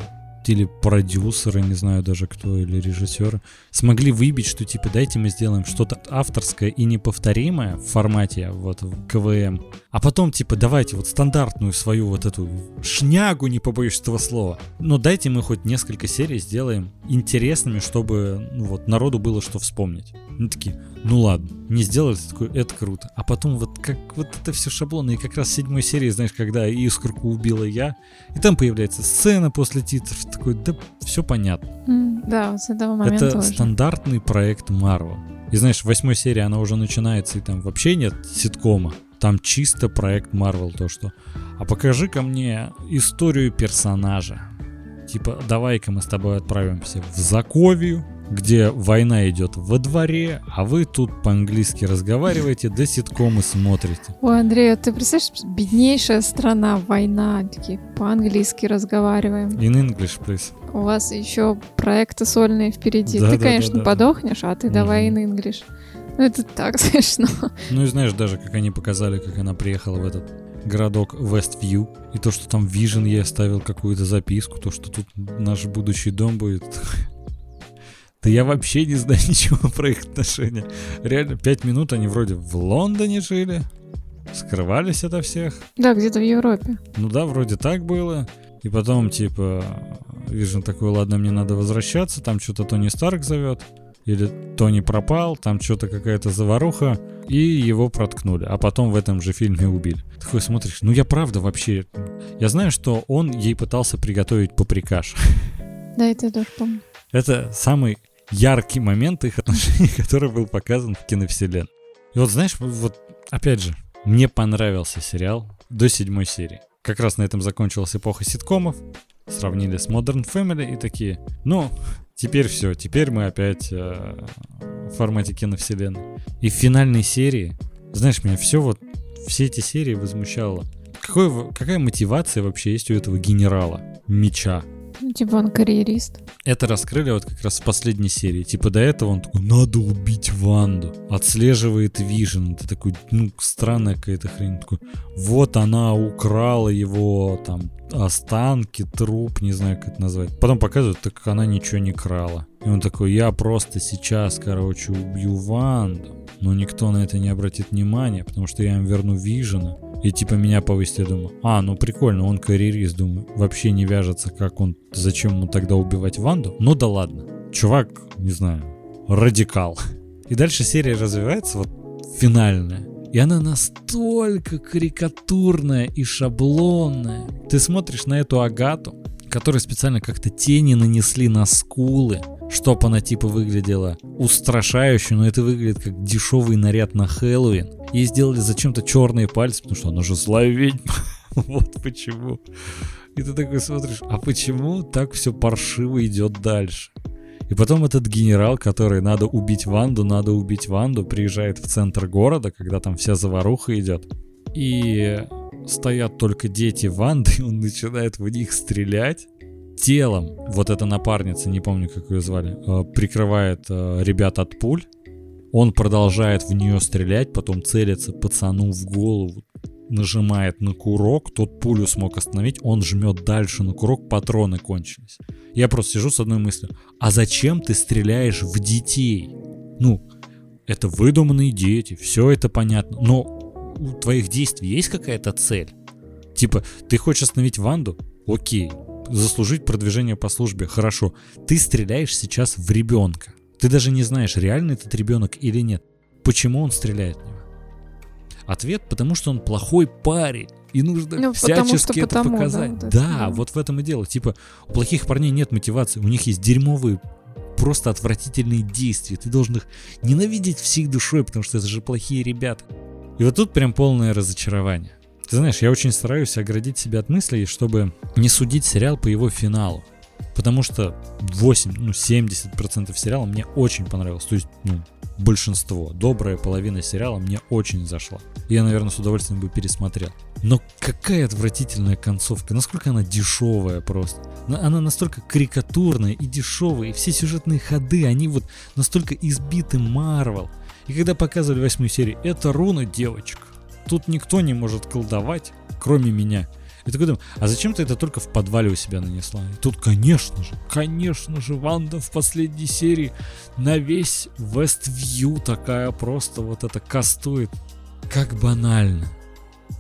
или продюсеры, не знаю даже кто, или режиссеры, смогли выбить, что типа дайте мы сделаем что-то авторское и неповторимое в формате вот в КВМ, а потом типа давайте вот стандартную свою вот эту шнягу, не побоюсь этого слова, но дайте мы хоть несколько серий сделаем интересными, чтобы ну, вот народу было что вспомнить. Они такие, ну ладно, не сделали, такой, это круто. А потом вот как вот это все шаблоны, и как раз в седьмой серии, знаешь, когда искорку убила я, и там появляется сцена после титров, такой, да все понятно. Mm, да, с этого момента Это уже. стандартный проект Марвел. И знаешь, в восьмой серии она уже начинается, и там вообще нет ситкома. Там чисто проект Марвел, то что. А покажи ко мне историю персонажа. типа, давай-ка мы с тобой отправимся в Заковию, где война идет во дворе, а вы тут по-английски разговариваете, да ситкомы смотрите. Ой, Андрей, а ты представляешь, беднейшая страна, война, такие по-английски разговариваем. In English, please. У вас еще проекты сольные впереди. Да, ты, да, конечно, да, да. подохнешь, а ты давай Мгм. in English. Ну, это так смешно. Ну и знаешь, даже как они показали, как она приехала в этот городок Вествью, и то, что там Вижен ей оставил какую-то записку, то, что тут наш будущий дом будет. Да я вообще не знаю ничего про их отношения. Реально, пять минут они вроде в Лондоне жили, скрывались ото всех. Да, где-то в Европе. Ну да, вроде так было. И потом, типа, Вижен такой, ладно, мне надо возвращаться, там что-то Тони Старк зовет. Или Тони пропал, там что-то какая-то заваруха, и его проткнули. А потом в этом же фильме убили. Такой смотришь, ну я правда вообще... Я знаю, что он ей пытался приготовить паприкаш. Да, это я тоже помню. Это самый яркий момент их отношений, который был показан в киновселенной. И вот знаешь, вот опять же, мне понравился сериал до седьмой серии. Как раз на этом закончилась эпоха ситкомов. Сравнили с Modern Family и такие, ну, теперь все, теперь мы опять э, в формате киновселенной. И в финальной серии, знаешь, меня все вот, все эти серии возмущало. Какой, в- какая мотивация вообще есть у этого генерала меча? Ну, типа он карьерист. Это раскрыли вот как раз в последней серии. Типа до этого он такой, надо убить Ванду. Отслеживает Вижен. Это такой, ну, странная какая-то хрень. Такой, вот она украла его, там, останки, труп, не знаю, как это назвать. Потом показывают, так как она ничего не крала. И он такой, я просто сейчас, короче, убью Ванду. Но никто на это не обратит внимания, потому что я им верну Вижена. И типа меня повысить, я думаю, а, ну прикольно, он карьерист, думаю, вообще не вяжется, как он, зачем ему тогда убивать Ванду? Ну да ладно, чувак, не знаю, радикал. И дальше серия развивается, вот финальная. И она настолько карикатурная и шаблонная. Ты смотришь на эту Агату, которой специально как-то тени нанесли на скулы, чтоб она типа выглядела устрашающе, но это выглядит как дешевый наряд на Хэллоуин. Ей сделали зачем-то черные пальцы, потому что она же злая ведьма. Вот почему. И ты такой смотришь, а почему так все паршиво идет дальше? И потом этот генерал, который надо убить Ванду, надо убить Ванду, приезжает в центр города, когда там вся заваруха идет. И стоят только дети Ванды, и он начинает в них стрелять. Телом, вот эта напарница, не помню, как ее звали, э, прикрывает э, ребят от пуль. Он продолжает в нее стрелять, потом целится пацану в голову, нажимает на курок, тот пулю смог остановить, он жмет дальше на курок, патроны кончились. Я просто сижу с одной мыслью, а зачем ты стреляешь в детей? Ну, это выдуманные дети, все это понятно, но у твоих действий есть какая-то цель? Типа, ты хочешь остановить Ванду? Окей. Заслужить продвижение по службе? Хорошо. Ты стреляешь сейчас в ребенка. Ты даже не знаешь, реально этот ребенок или нет. Почему он стреляет в него? Ответ, потому что он плохой парень. И нужно Ну, потому всячески что это потому, да, показать. это, да, да. вот в этом и дело. Типа, у плохих парней нет мотивации, у них есть дерьмовые, просто отвратительные действия. Ты должен их ненавидеть всей душой, потому что это же плохие ребята. И вот тут прям полное разочарование. Ты знаешь, я очень стараюсь оградить себя от мыслей, чтобы не судить сериал по его финалу. Потому что 8, ну 70% сериала мне очень понравилось. То есть, ну, большинство, добрая половина сериала мне очень зашла. Я, наверное, с удовольствием бы пересмотрел. Но какая отвратительная концовка, насколько она дешевая просто. На- Она настолько карикатурная и дешевая, и все сюжетные ходы, они вот настолько избиты Марвел. И когда показывали восьмую серию, это руна девочка. Тут никто не может колдовать, кроме меня. И такой думаю, а зачем ты это только в подвале у себя нанесла? И тут, конечно же, конечно же, Ванда в последней серии на весь Вествью такая просто вот это кастует. Как банально.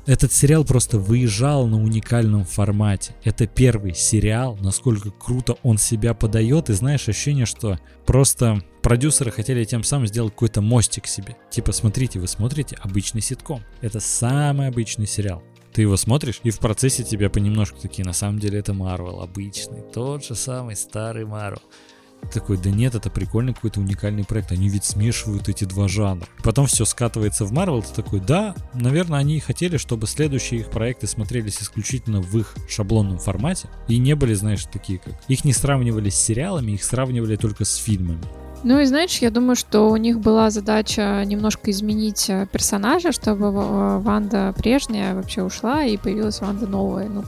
Этот сериал просто выезжал на уникальном формате. Это первый сериал, насколько круто он себя подает. И знаешь, ощущение, что просто продюсеры хотели тем самым сделать какой-то мостик себе. Типа, смотрите, вы смотрите обычный ситком. Это самый обычный сериал. Ты его смотришь, и в процессе тебя понемножку такие, на самом деле это Марвел обычный, тот же самый старый Марвел. Такой, да нет, это прикольный какой-то уникальный проект, они ведь смешивают эти два жанра. Потом все скатывается в Марвел, ты такой, да, наверное, они хотели, чтобы следующие их проекты смотрелись исключительно в их шаблонном формате и не были, знаешь, такие как... Их не сравнивали с сериалами, их сравнивали только с фильмами. Ну и знаешь, я думаю, что у них была задача немножко изменить э, персонажа, чтобы Ванда прежняя вообще ушла и появилась Ванда новая, ну,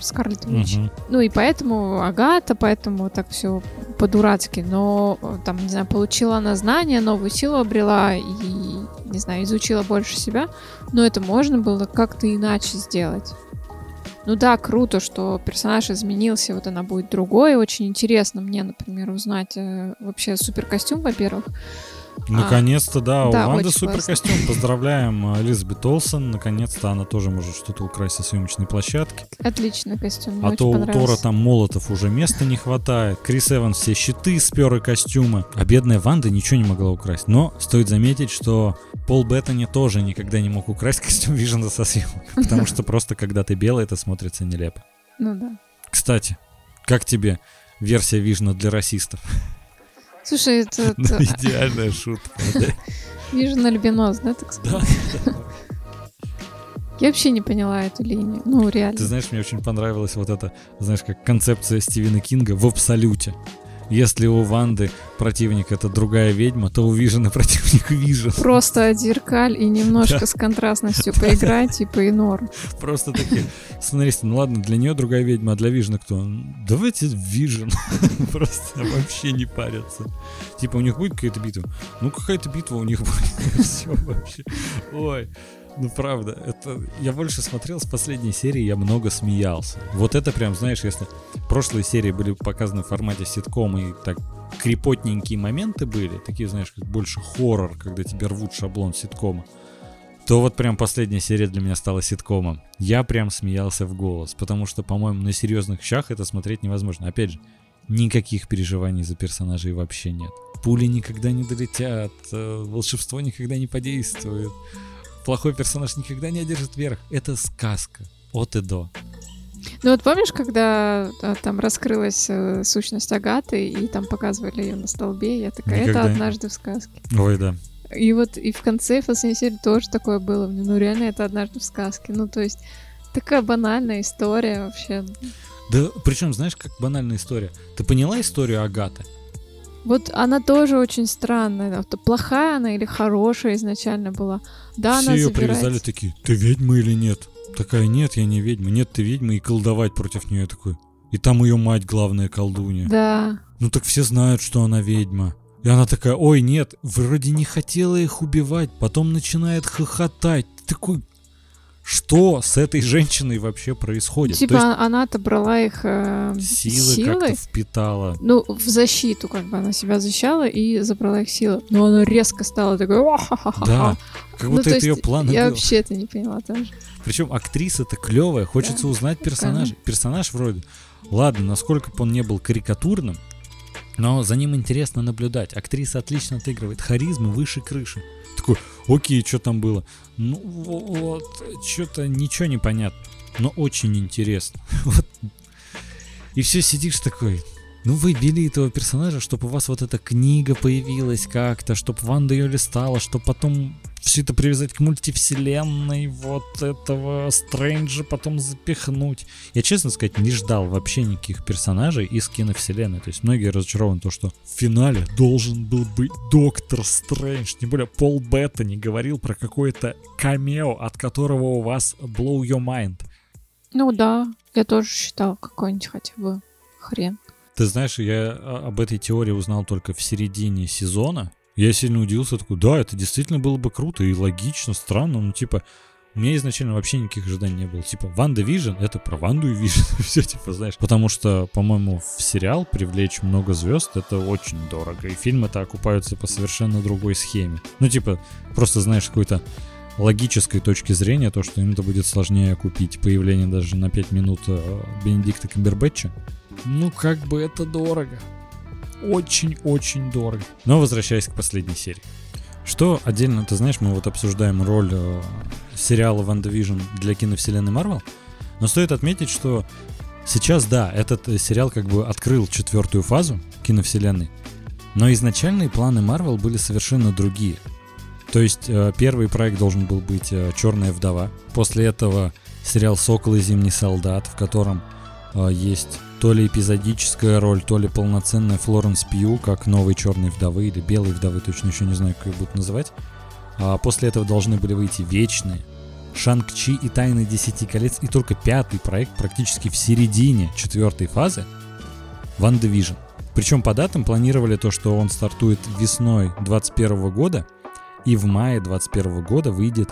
Скарлетт Вич. Угу. Ну и поэтому Агата, поэтому так все по-дурацки, но э, там, не знаю, получила она знания, новую силу обрела и, не знаю, изучила больше себя, но это можно было как-то иначе сделать. Ну да, круто, что персонаж изменился, вот она будет другой. Очень интересно мне, например, узнать э, вообще супер костюм, во-первых. Наконец-то, да, да, у Ванды супер костюм. Поздравляем Элизабет Олсен. Наконец-то она тоже может что-то украсть со съемочной площадки. Отличный костюм. А то у Тора там молотов уже места не хватает. Крис Эванс все щиты спер и костюмы. А бедная Ванда ничего не могла украсть. Но стоит заметить, что Пол Беттани тоже никогда не мог украсть костюм Вижена со съемок. Потому что просто когда ты белый, это смотрится нелепо. Ну да. Кстати, как тебе версия Вижна для расистов? Слушай, это... Идеальная шутка. Вижу на альбинос, да, так сказать? Я вообще не поняла эту линию. Ну, реально. Ты знаешь, мне очень понравилась вот эта, знаешь, как концепция Стивена Кинга в абсолюте. Если у Ванды противник это другая ведьма, то у Вижена противник Вижен. Просто зеркаль и немножко с контрастностью поиграть, типа и норм. Просто такие сценаристы, ну ладно, для нее другая ведьма, а для Вижена кто? Давайте Вижен. Просто вообще не парятся. Типа у них будет какая-то битва? Ну какая-то битва у них будет. Все вообще. Ой. Ну, правда, это... Я больше смотрел с последней серии, я много смеялся. Вот это прям, знаешь, если прошлые серии были показаны в формате ситкома и так крепотненькие моменты были, такие, знаешь, как больше хоррор, когда тебе рвут шаблон ситкома, то вот прям последняя серия для меня стала ситкомом. Я прям смеялся в голос, потому что, по-моему, на серьезных щах это смотреть невозможно. Опять же, никаких переживаний за персонажей вообще нет. Пули никогда не долетят, э, волшебство никогда не подействует плохой персонаж никогда не одержит верх. Это сказка от и до. Ну вот помнишь, когда а, там раскрылась э, сущность Агаты, и там показывали ее на столбе, я такая, Никогда это однажды в сказке. Ой, да. И вот и в конце последней серии тоже такое было. Ну реально это однажды в сказке. Ну то есть такая банальная история вообще. Да, причем знаешь, как банальная история? Ты поняла историю Агаты? Вот она тоже очень странная. Плохая она или хорошая изначально была. Да, Все она ее забирает... привязали такие, ты ведьма или нет? Такая, нет, я не ведьма. Нет, ты ведьма, и колдовать против нее такой. И там ее мать главная колдунья. Да. Ну так все знают, что она ведьма. И она такая, ой, нет, вроде не хотела их убивать. Потом начинает хохотать. Ты такой, что с этой женщиной вообще происходит. Типа есть, она отобрала их э, силы, силы как-то впитала. Ну, в защиту как бы она себя защищала и забрала их силы. Но она резко стала такой... Да, как ну, будто ну, это ее план Я был. вообще это не поняла тоже. Причем актриса-то клевая, хочется да, узнать персонажа. Персонаж вроде... Ладно, насколько бы он не был карикатурным, но за ним интересно наблюдать. Актриса отлично отыгрывает. Харизма выше крыши. Такой, окей, что там было? Ну вот, что-то ничего не понятно. Но очень интересно. Вот. И все сидишь такой, ну вы ввели этого персонажа, чтобы у вас вот эта книга появилась как-то, чтобы Ванда ее листала, чтобы потом все это привязать к мультивселенной, вот этого Стрэнджа потом запихнуть. Я, честно сказать, не ждал вообще никаких персонажей из киновселенной. То есть многие разочарованы то, что в финале должен был быть Доктор Стрэндж. Тем более Пол Бетта не говорил про какое-то камео, от которого у вас blow your mind. Ну да, я тоже считал какой-нибудь хотя бы хрен. Ты знаешь, я а, об этой теории узнал только в середине сезона, я сильно удивился, такой, да, это действительно было бы круто и логично, странно, ну, типа, у меня изначально вообще никаких ожиданий не было. Типа, Ванда Вижн — это про Ванду и Вижн. Все, типа, знаешь. Потому что, по-моему, в сериал привлечь много звезд — это очень дорого. И фильмы-то окупаются по совершенно другой схеме. Ну, типа, просто знаешь какой-то логической точки зрения, то, что им это будет сложнее купить появление даже на 5 минут э, Бенедикта Камбербэтча. Ну, как бы это дорого очень-очень дорого. Но возвращаясь к последней серии. Что отдельно, ты знаешь, мы вот обсуждаем роль э, сериала Ван Division для киновселенной Марвел, но стоит отметить, что сейчас, да, этот э, сериал как бы открыл четвертую фазу, киновселенной. Но изначальные планы Марвел были совершенно другие. То есть э, первый проект должен был быть э, Черная вдова. После этого сериал Сокол и Зимний солдат, в котором э, есть то ли эпизодическая роль, то ли полноценная Флоренс Пью, как новой Черной вдовы или Белой вдовы, точно еще не знаю, как ее будут называть. А после этого должны были выйти Вечные, Шанг-Чи и Тайны Десяти колец, и только пятый проект практически в середине четвертой фазы Ван Division. Причем по датам планировали то, что он стартует весной 2021 года, и в мае 2021 года выйдет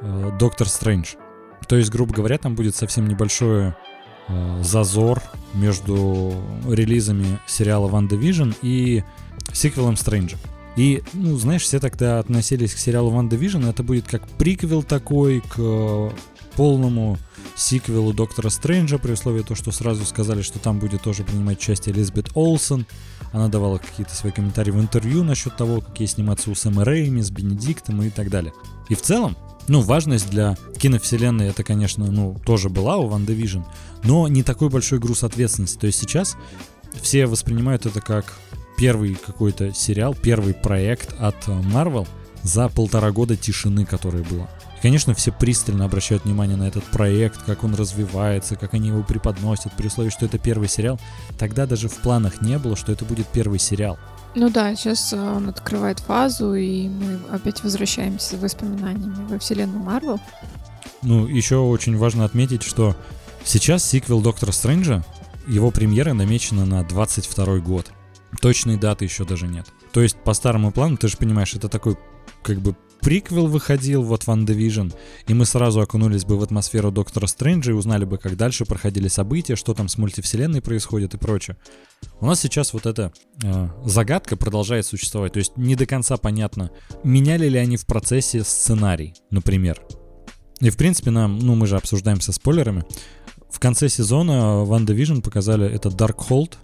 э, Доктор Стрэндж. То есть, грубо говоря, там будет совсем небольшой э, зазор между релизами сериала Ван Division и сиквелом Стрэнджа. И, ну, знаешь, все тогда относились к сериалу Ван Division, это будет как приквел такой к э, полному сиквелу Доктора Стрэнджа, при условии того, что сразу сказали, что там будет тоже принимать участие Элизабет Олсен. Она давала какие-то свои комментарии в интервью насчет того, как ей сниматься у Сэма Рэйми, с Бенедиктом и так далее. И в целом, ну, важность для киновселенной это, конечно, ну, тоже была у Ван Division, но не такой большой груз ответственности. То есть сейчас все воспринимают это как первый какой-то сериал, первый проект от Marvel за полтора года тишины, которая была. И, конечно, все пристально обращают внимание на этот проект, как он развивается, как они его преподносят, при условии, что это первый сериал. Тогда даже в планах не было, что это будет первый сериал. Ну да, сейчас э, он открывает фазу, и мы опять возвращаемся с воспоминаниями во вселенную Марвел. Ну, еще очень важно отметить, что сейчас сиквел Доктора Стрэнджа, его премьера намечена на 22 год. Точной даты еще даже нет. То есть по старому плану, ты же понимаешь, это такой как бы приквел выходил, вот Ван Division, и мы сразу окунулись бы в атмосферу Доктора Стрэнджа и узнали бы, как дальше проходили события, что там с мультивселенной происходит и прочее. У нас сейчас вот эта э, загадка продолжает существовать, то есть не до конца понятно, меняли ли они в процессе сценарий, например. И в принципе нам, ну мы же обсуждаем со спойлерами, в конце сезона Ван Division показали этот Darkhold,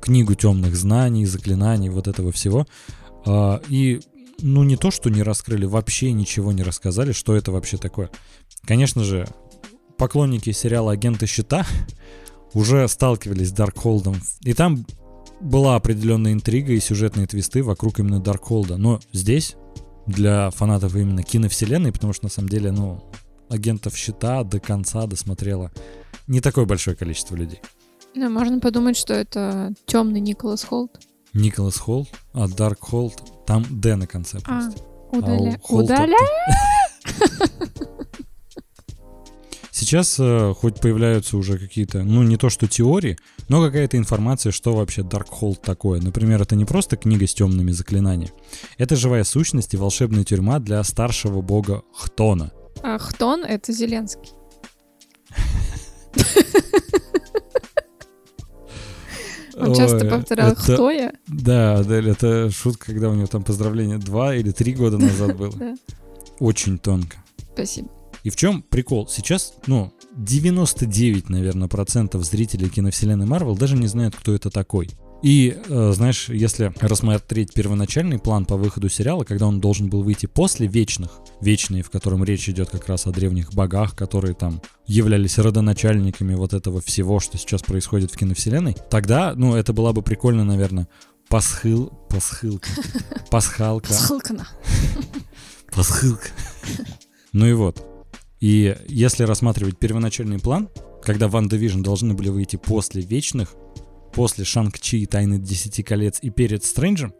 книгу темных знаний, заклинаний, вот этого всего. Э, и ну не то, что не раскрыли, вообще ничего не рассказали, что это вообще такое. Конечно же, поклонники сериала «Агенты щита» уже сталкивались с Даркхолдом. И там была определенная интрига и сюжетные твисты вокруг именно Даркхолда. Но здесь, для фанатов именно киновселенной, потому что на самом деле, ну, агентов щита до конца досмотрело не такое большое количество людей. Ну, можно подумать, что это темный Николас Холт. Николас Холт, а Дарк Холт, там Д на конце А, просто. удаля... А у Холта- удаля... Сейчас э, хоть появляются уже какие-то, ну не то что теории, но какая-то информация, что вообще Darkhold такое. Например, это не просто книга с темными заклинаниями. Это живая сущность и волшебная тюрьма для старшего бога Хтона. А Хтон — это Зеленский. Он часто повторял это- «Кто я?» Да, Адель, это шутка, когда у него там поздравление два или три года назад было. Очень тонко. Спасибо. И в чем прикол? Сейчас, ну, 99, наверное, процентов зрителей киновселенной Марвел даже не знают, кто это такой. И, э, знаешь, если рассмотреть первоначальный план по выходу сериала, когда он должен был выйти после Вечных, Вечные, в котором речь идет как раз о древних богах, которые там являлись родоначальниками вот этого всего, что сейчас происходит в киновселенной, тогда, ну, это была бы прикольно, наверное, пасхыл, пасхылка, пасхалка, Ссылка на. Пасхылка. Ну и вот. И если рассматривать первоначальный план, когда Ван Division должны были выйти после Вечных, после Шанг-Чи и Тайны Десяти Колец и перед Стрэнджем,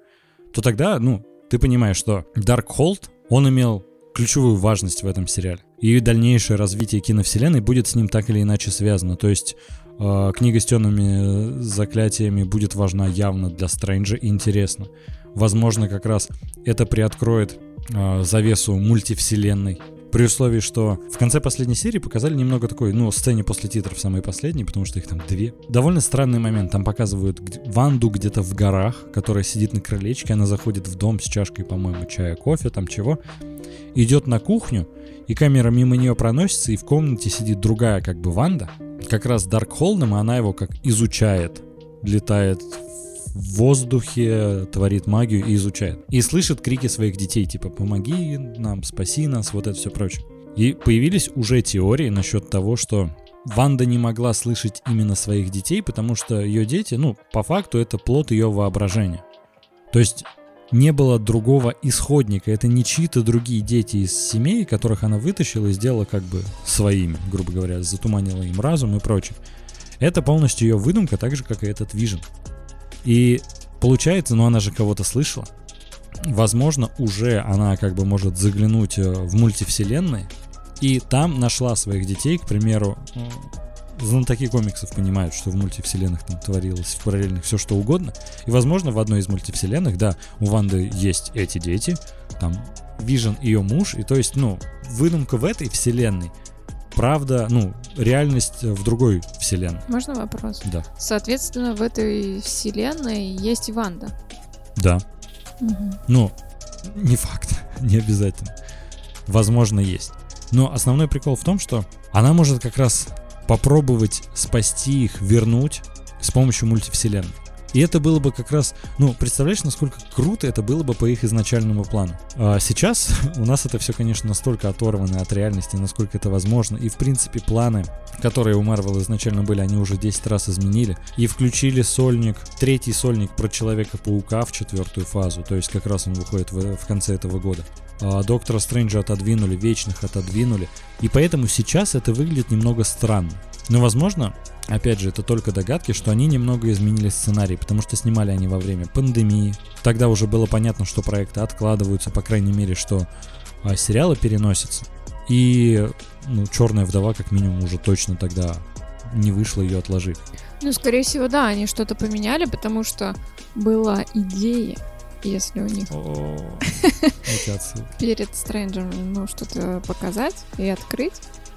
то тогда, ну, ты понимаешь, что Даркхолд, он имел ключевую важность в этом сериале. И дальнейшее развитие киновселенной будет с ним так или иначе связано. То есть э, книга с темными э, заклятиями будет важна явно для Стрэнджа и интересно. Возможно, как раз это приоткроет э, завесу мультивселенной. При условии, что в конце последней серии показали немного такой, ну, сцене после титров самой последней, потому что их там две. Довольно странный момент. Там показывают Ванду где-то в горах, которая сидит на крылечке, она заходит в дом с чашкой, по-моему, чая, кофе, там чего. Идет на кухню, и камера мимо нее проносится, и в комнате сидит другая как бы Ванда, как раз Даркхолдом, и она его как изучает, летает в воздухе, творит магию и изучает. И слышит крики своих детей, типа «помоги нам, спаси нас», вот это все прочее. И появились уже теории насчет того, что Ванда не могла слышать именно своих детей, потому что ее дети, ну, по факту, это плод ее воображения. То есть не было другого исходника. Это не чьи-то другие дети из семей, которых она вытащила и сделала как бы своими, грубо говоря, затуманила им разум и прочее. Это полностью ее выдумка, так же, как и этот Вижен. И получается, ну она же кого-то слышала. Возможно, уже она как бы может заглянуть э, в мультивселенные и там нашла своих детей, к примеру, знатоки комиксов понимают, что в мультивселенных там творилось, в параллельных все что угодно. И, возможно, в одной из мультивселенных, да, у Ванды есть эти дети, там Вижен ее муж, и то есть, ну, выдумка в этой вселенной, правда, ну, реальность в другой вселенной. Можно вопрос? Да. Соответственно, в этой вселенной есть Ванда. Да. Угу. Ну, не факт, не обязательно. Возможно, есть. Но основной прикол в том, что она может как раз попробовать спасти их, вернуть с помощью мультивселенной. И это было бы как раз, ну, представляешь, насколько круто это было бы по их изначальному плану. А сейчас у нас это все, конечно, настолько оторвано от реальности, насколько это возможно. И, в принципе, планы, которые у Марвел изначально были, они уже 10 раз изменили. И включили сольник, третий сольник про Человека-паука в четвертую фазу. То есть как раз он выходит в, в конце этого года. А, Доктора Стрэнджа отодвинули, Вечных отодвинули. И поэтому сейчас это выглядит немного странно. Но, возможно, опять же, это только догадки, что они немного изменили сценарий, потому что снимали они во время пандемии. Тогда уже было понятно, что проекты откладываются, по крайней мере, что а, сериалы переносятся. И ну, Черная вдова, как минимум, уже точно тогда не вышла, ее отложив. Ну, скорее всего, да, они что-то поменяли, потому что была идея если у них перед Стрэнджем ну, что-то показать и открыть,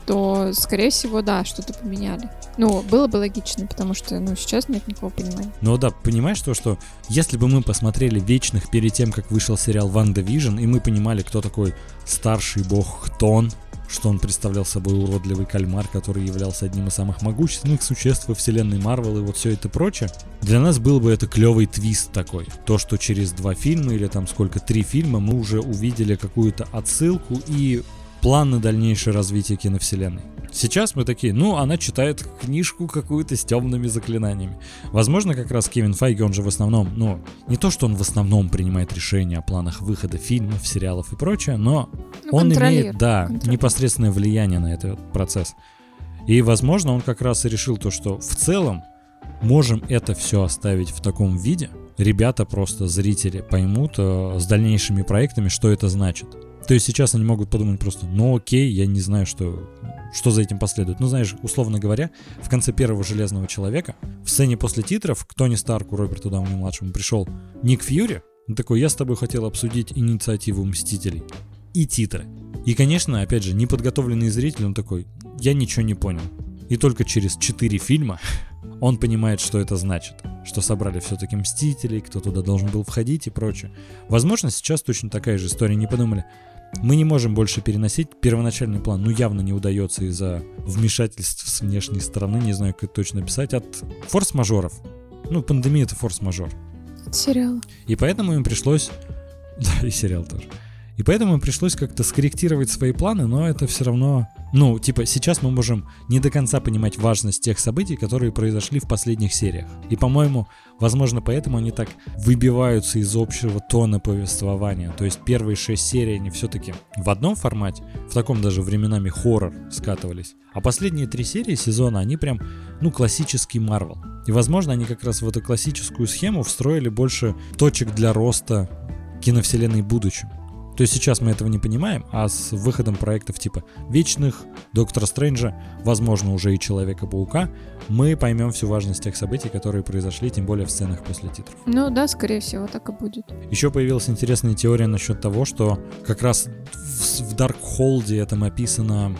то, скорее всего, да, что-то поменяли. Ну, было бы логично, потому что, ну, сейчас нет никакого понимания. Ну да, понимаешь то, что если бы мы посмотрели Вечных перед тем, как вышел сериал Ванда Вижн, и мы понимали, кто такой старший бог Хтон, что он представлял собой уродливый кальмар, который являлся одним из самых могущественных существ во вселенной Марвел и вот все это прочее. Для нас был бы это клевый твист такой. То, что через два фильма или там сколько, три фильма мы уже увидели какую-то отсылку и план на дальнейшее развитие киновселенной. Сейчас мы такие, ну, она читает книжку какую-то с темными заклинаниями. Возможно, как раз Кевин Файги, он же в основном, ну, не то, что он в основном принимает решения о планах выхода фильмов, сериалов и прочее, но ну, он имеет, да, непосредственное влияние на этот процесс. И, возможно, он как раз и решил то, что в целом можем это все оставить в таком виде. Ребята просто, зрители, поймут э, с дальнейшими проектами, что это значит. То есть сейчас они могут подумать просто, ну окей, я не знаю, что, что за этим последует. Ну знаешь, условно говоря, в конце первого Железного Человека, в сцене после титров, к Тони Старку, Роберту Дауни-младшему пришел Ник Фьюри, он такой, я с тобой хотел обсудить инициативу Мстителей и титры. И, конечно, опять же, неподготовленный зритель, он такой, я ничего не понял. И только через четыре фильма он понимает, что это значит. Что собрали все-таки Мстителей, кто туда должен был входить и прочее. Возможно, сейчас точно такая же история. Не подумали, мы не можем больше переносить первоначальный план, ну явно не удается из-за вмешательств с внешней стороны, не знаю, как это точно написать, от форс-мажоров. Ну, пандемия это форс-мажор. Сериал. И поэтому им пришлось... Да, и сериал тоже. И поэтому пришлось как-то скорректировать свои планы, но это все равно ну, типа, сейчас мы можем не до конца понимать важность тех событий, которые произошли в последних сериях. И, по-моему, возможно, поэтому они так выбиваются из общего тона повествования. То есть первые шесть серий, они все-таки в одном формате, в таком даже временами хоррор скатывались. А последние три серии сезона, они прям, ну, классический Марвел. И, возможно, они как раз в эту классическую схему встроили больше точек для роста киновселенной будущем. То есть сейчас мы этого не понимаем, а с выходом проектов типа Вечных, Доктора Стрэнджа, возможно, уже и Человека-паука, мы поймем всю важность тех событий, которые произошли, тем более в сценах после титров. Ну да, скорее всего, так и будет. Еще появилась интересная теория насчет того, что как раз в Даркхолде этом описано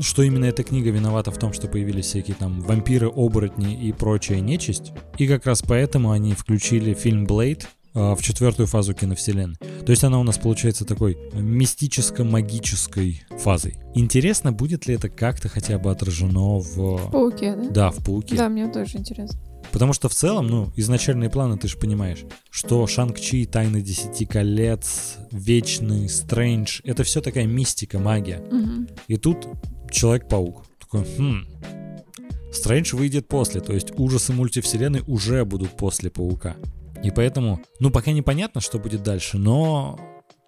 что именно эта книга виновата в том, что появились всякие там вампиры, оборотни и прочая нечисть. И как раз поэтому они включили фильм Блейд, в четвертую фазу киновселенной. То есть она у нас получается такой мистическо-магической фазой. Интересно, будет ли это как-то хотя бы отражено в... В Пауке, да? Да, в Пауке. Да, мне тоже интересно. Потому что в целом, ну, изначальные планы, ты же понимаешь, что Шанг-Чи, Тайны Десяти Колец, Вечный, Стрэндж, это все такая мистика, магия. Угу. И тут Человек-паук. Такой, хм, Стрэндж выйдет после, то есть ужасы мультивселенной уже будут после Паука. И поэтому, ну, пока непонятно, что будет дальше, но,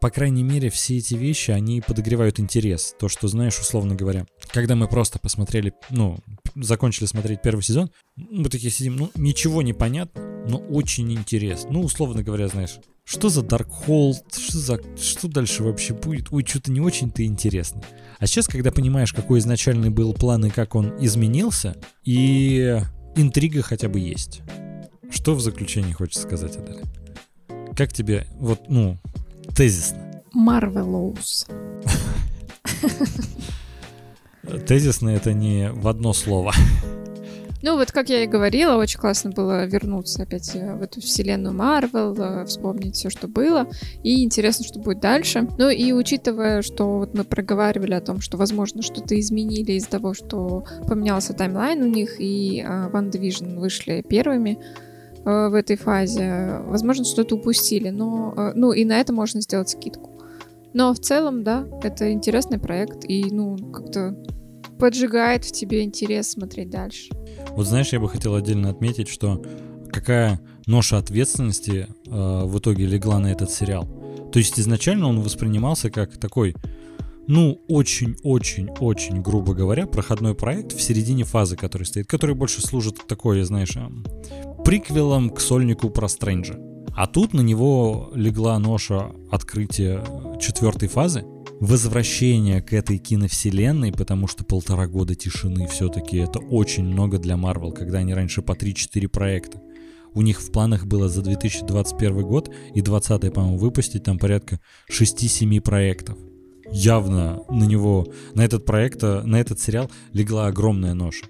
по крайней мере, все эти вещи, они подогревают интерес. То, что, знаешь, условно говоря, когда мы просто посмотрели, ну, закончили смотреть первый сезон, мы такие сидим, ну, ничего не понятно, но очень интересно. Ну, условно говоря, знаешь, что за Darkhold, что, за, что дальше вообще будет? Ой, что-то не очень-то интересно. А сейчас, когда понимаешь, какой изначальный был план и как он изменился, и интрига хотя бы есть. Что в заключении хочешь сказать, Адель? Как тебе, вот, ну, тезисно? Marvelous. Тезисно это не в одно слово. Ну, вот как я и говорила, очень классно было вернуться опять э, в эту вселенную Марвел, э, вспомнить все, что было, и интересно, что будет дальше. Ну и учитывая, что вот мы проговаривали о том, что, возможно, что-то изменили из-за того, что поменялся таймлайн у них, и Ван uh, Division вышли первыми, в этой фазе. Возможно, что-то упустили, но ну и на это можно сделать скидку. Но в целом, да, это интересный проект и ну как-то поджигает в тебе интерес смотреть дальше. Вот знаешь, я бы хотел отдельно отметить, что какая ноша ответственности э, в итоге легла на этот сериал. То есть изначально он воспринимался как такой, ну, очень-очень-очень, грубо говоря, проходной проект в середине фазы, который стоит, который больше служит такой, знаешь, приквелом к сольнику про Стрэнджа. А тут на него легла ноша открытия четвертой фазы, возвращение к этой киновселенной, потому что полтора года тишины все-таки это очень много для Marvel, когда они раньше по 3-4 проекта. У них в планах было за 2021 год и 2020, по-моему, выпустить там порядка 6-7 проектов. Явно на него, на этот проект, на этот сериал легла огромная ноша.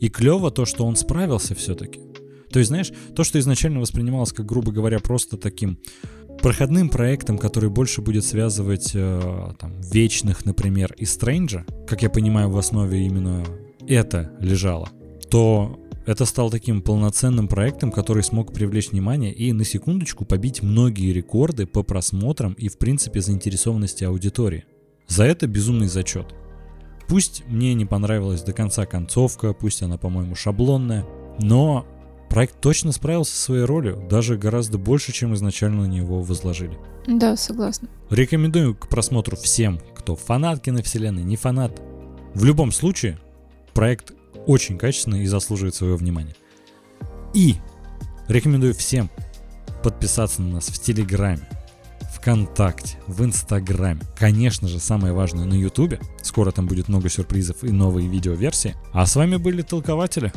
И клево то, что он справился все-таки. То есть, знаешь, то, что изначально воспринималось как, грубо говоря, просто таким проходным проектом, который больше будет связывать э, там, вечных, например, и Стрэнджа, как я понимаю, в основе именно это лежало, то это стал таким полноценным проектом, который смог привлечь внимание и на секундочку побить многие рекорды по просмотрам и в принципе заинтересованности аудитории. За это безумный зачет. Пусть мне не понравилась до конца концовка, пусть она, по-моему, шаблонная, но проект точно справился со своей ролью, даже гораздо больше, чем изначально на него возложили. Да, согласна. Рекомендую к просмотру всем, кто фанат киновселенной, не фанат. В любом случае, проект очень качественный и заслуживает своего внимания. И рекомендую всем подписаться на нас в Телеграме, ВКонтакте, в Инстаграме. Конечно же, самое важное на Ютубе. Скоро там будет много сюрпризов и новые видеоверсии. А с вами были толкователи.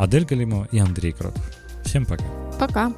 Адель Галимова и Андрей Кротов. Всем пока. Пока.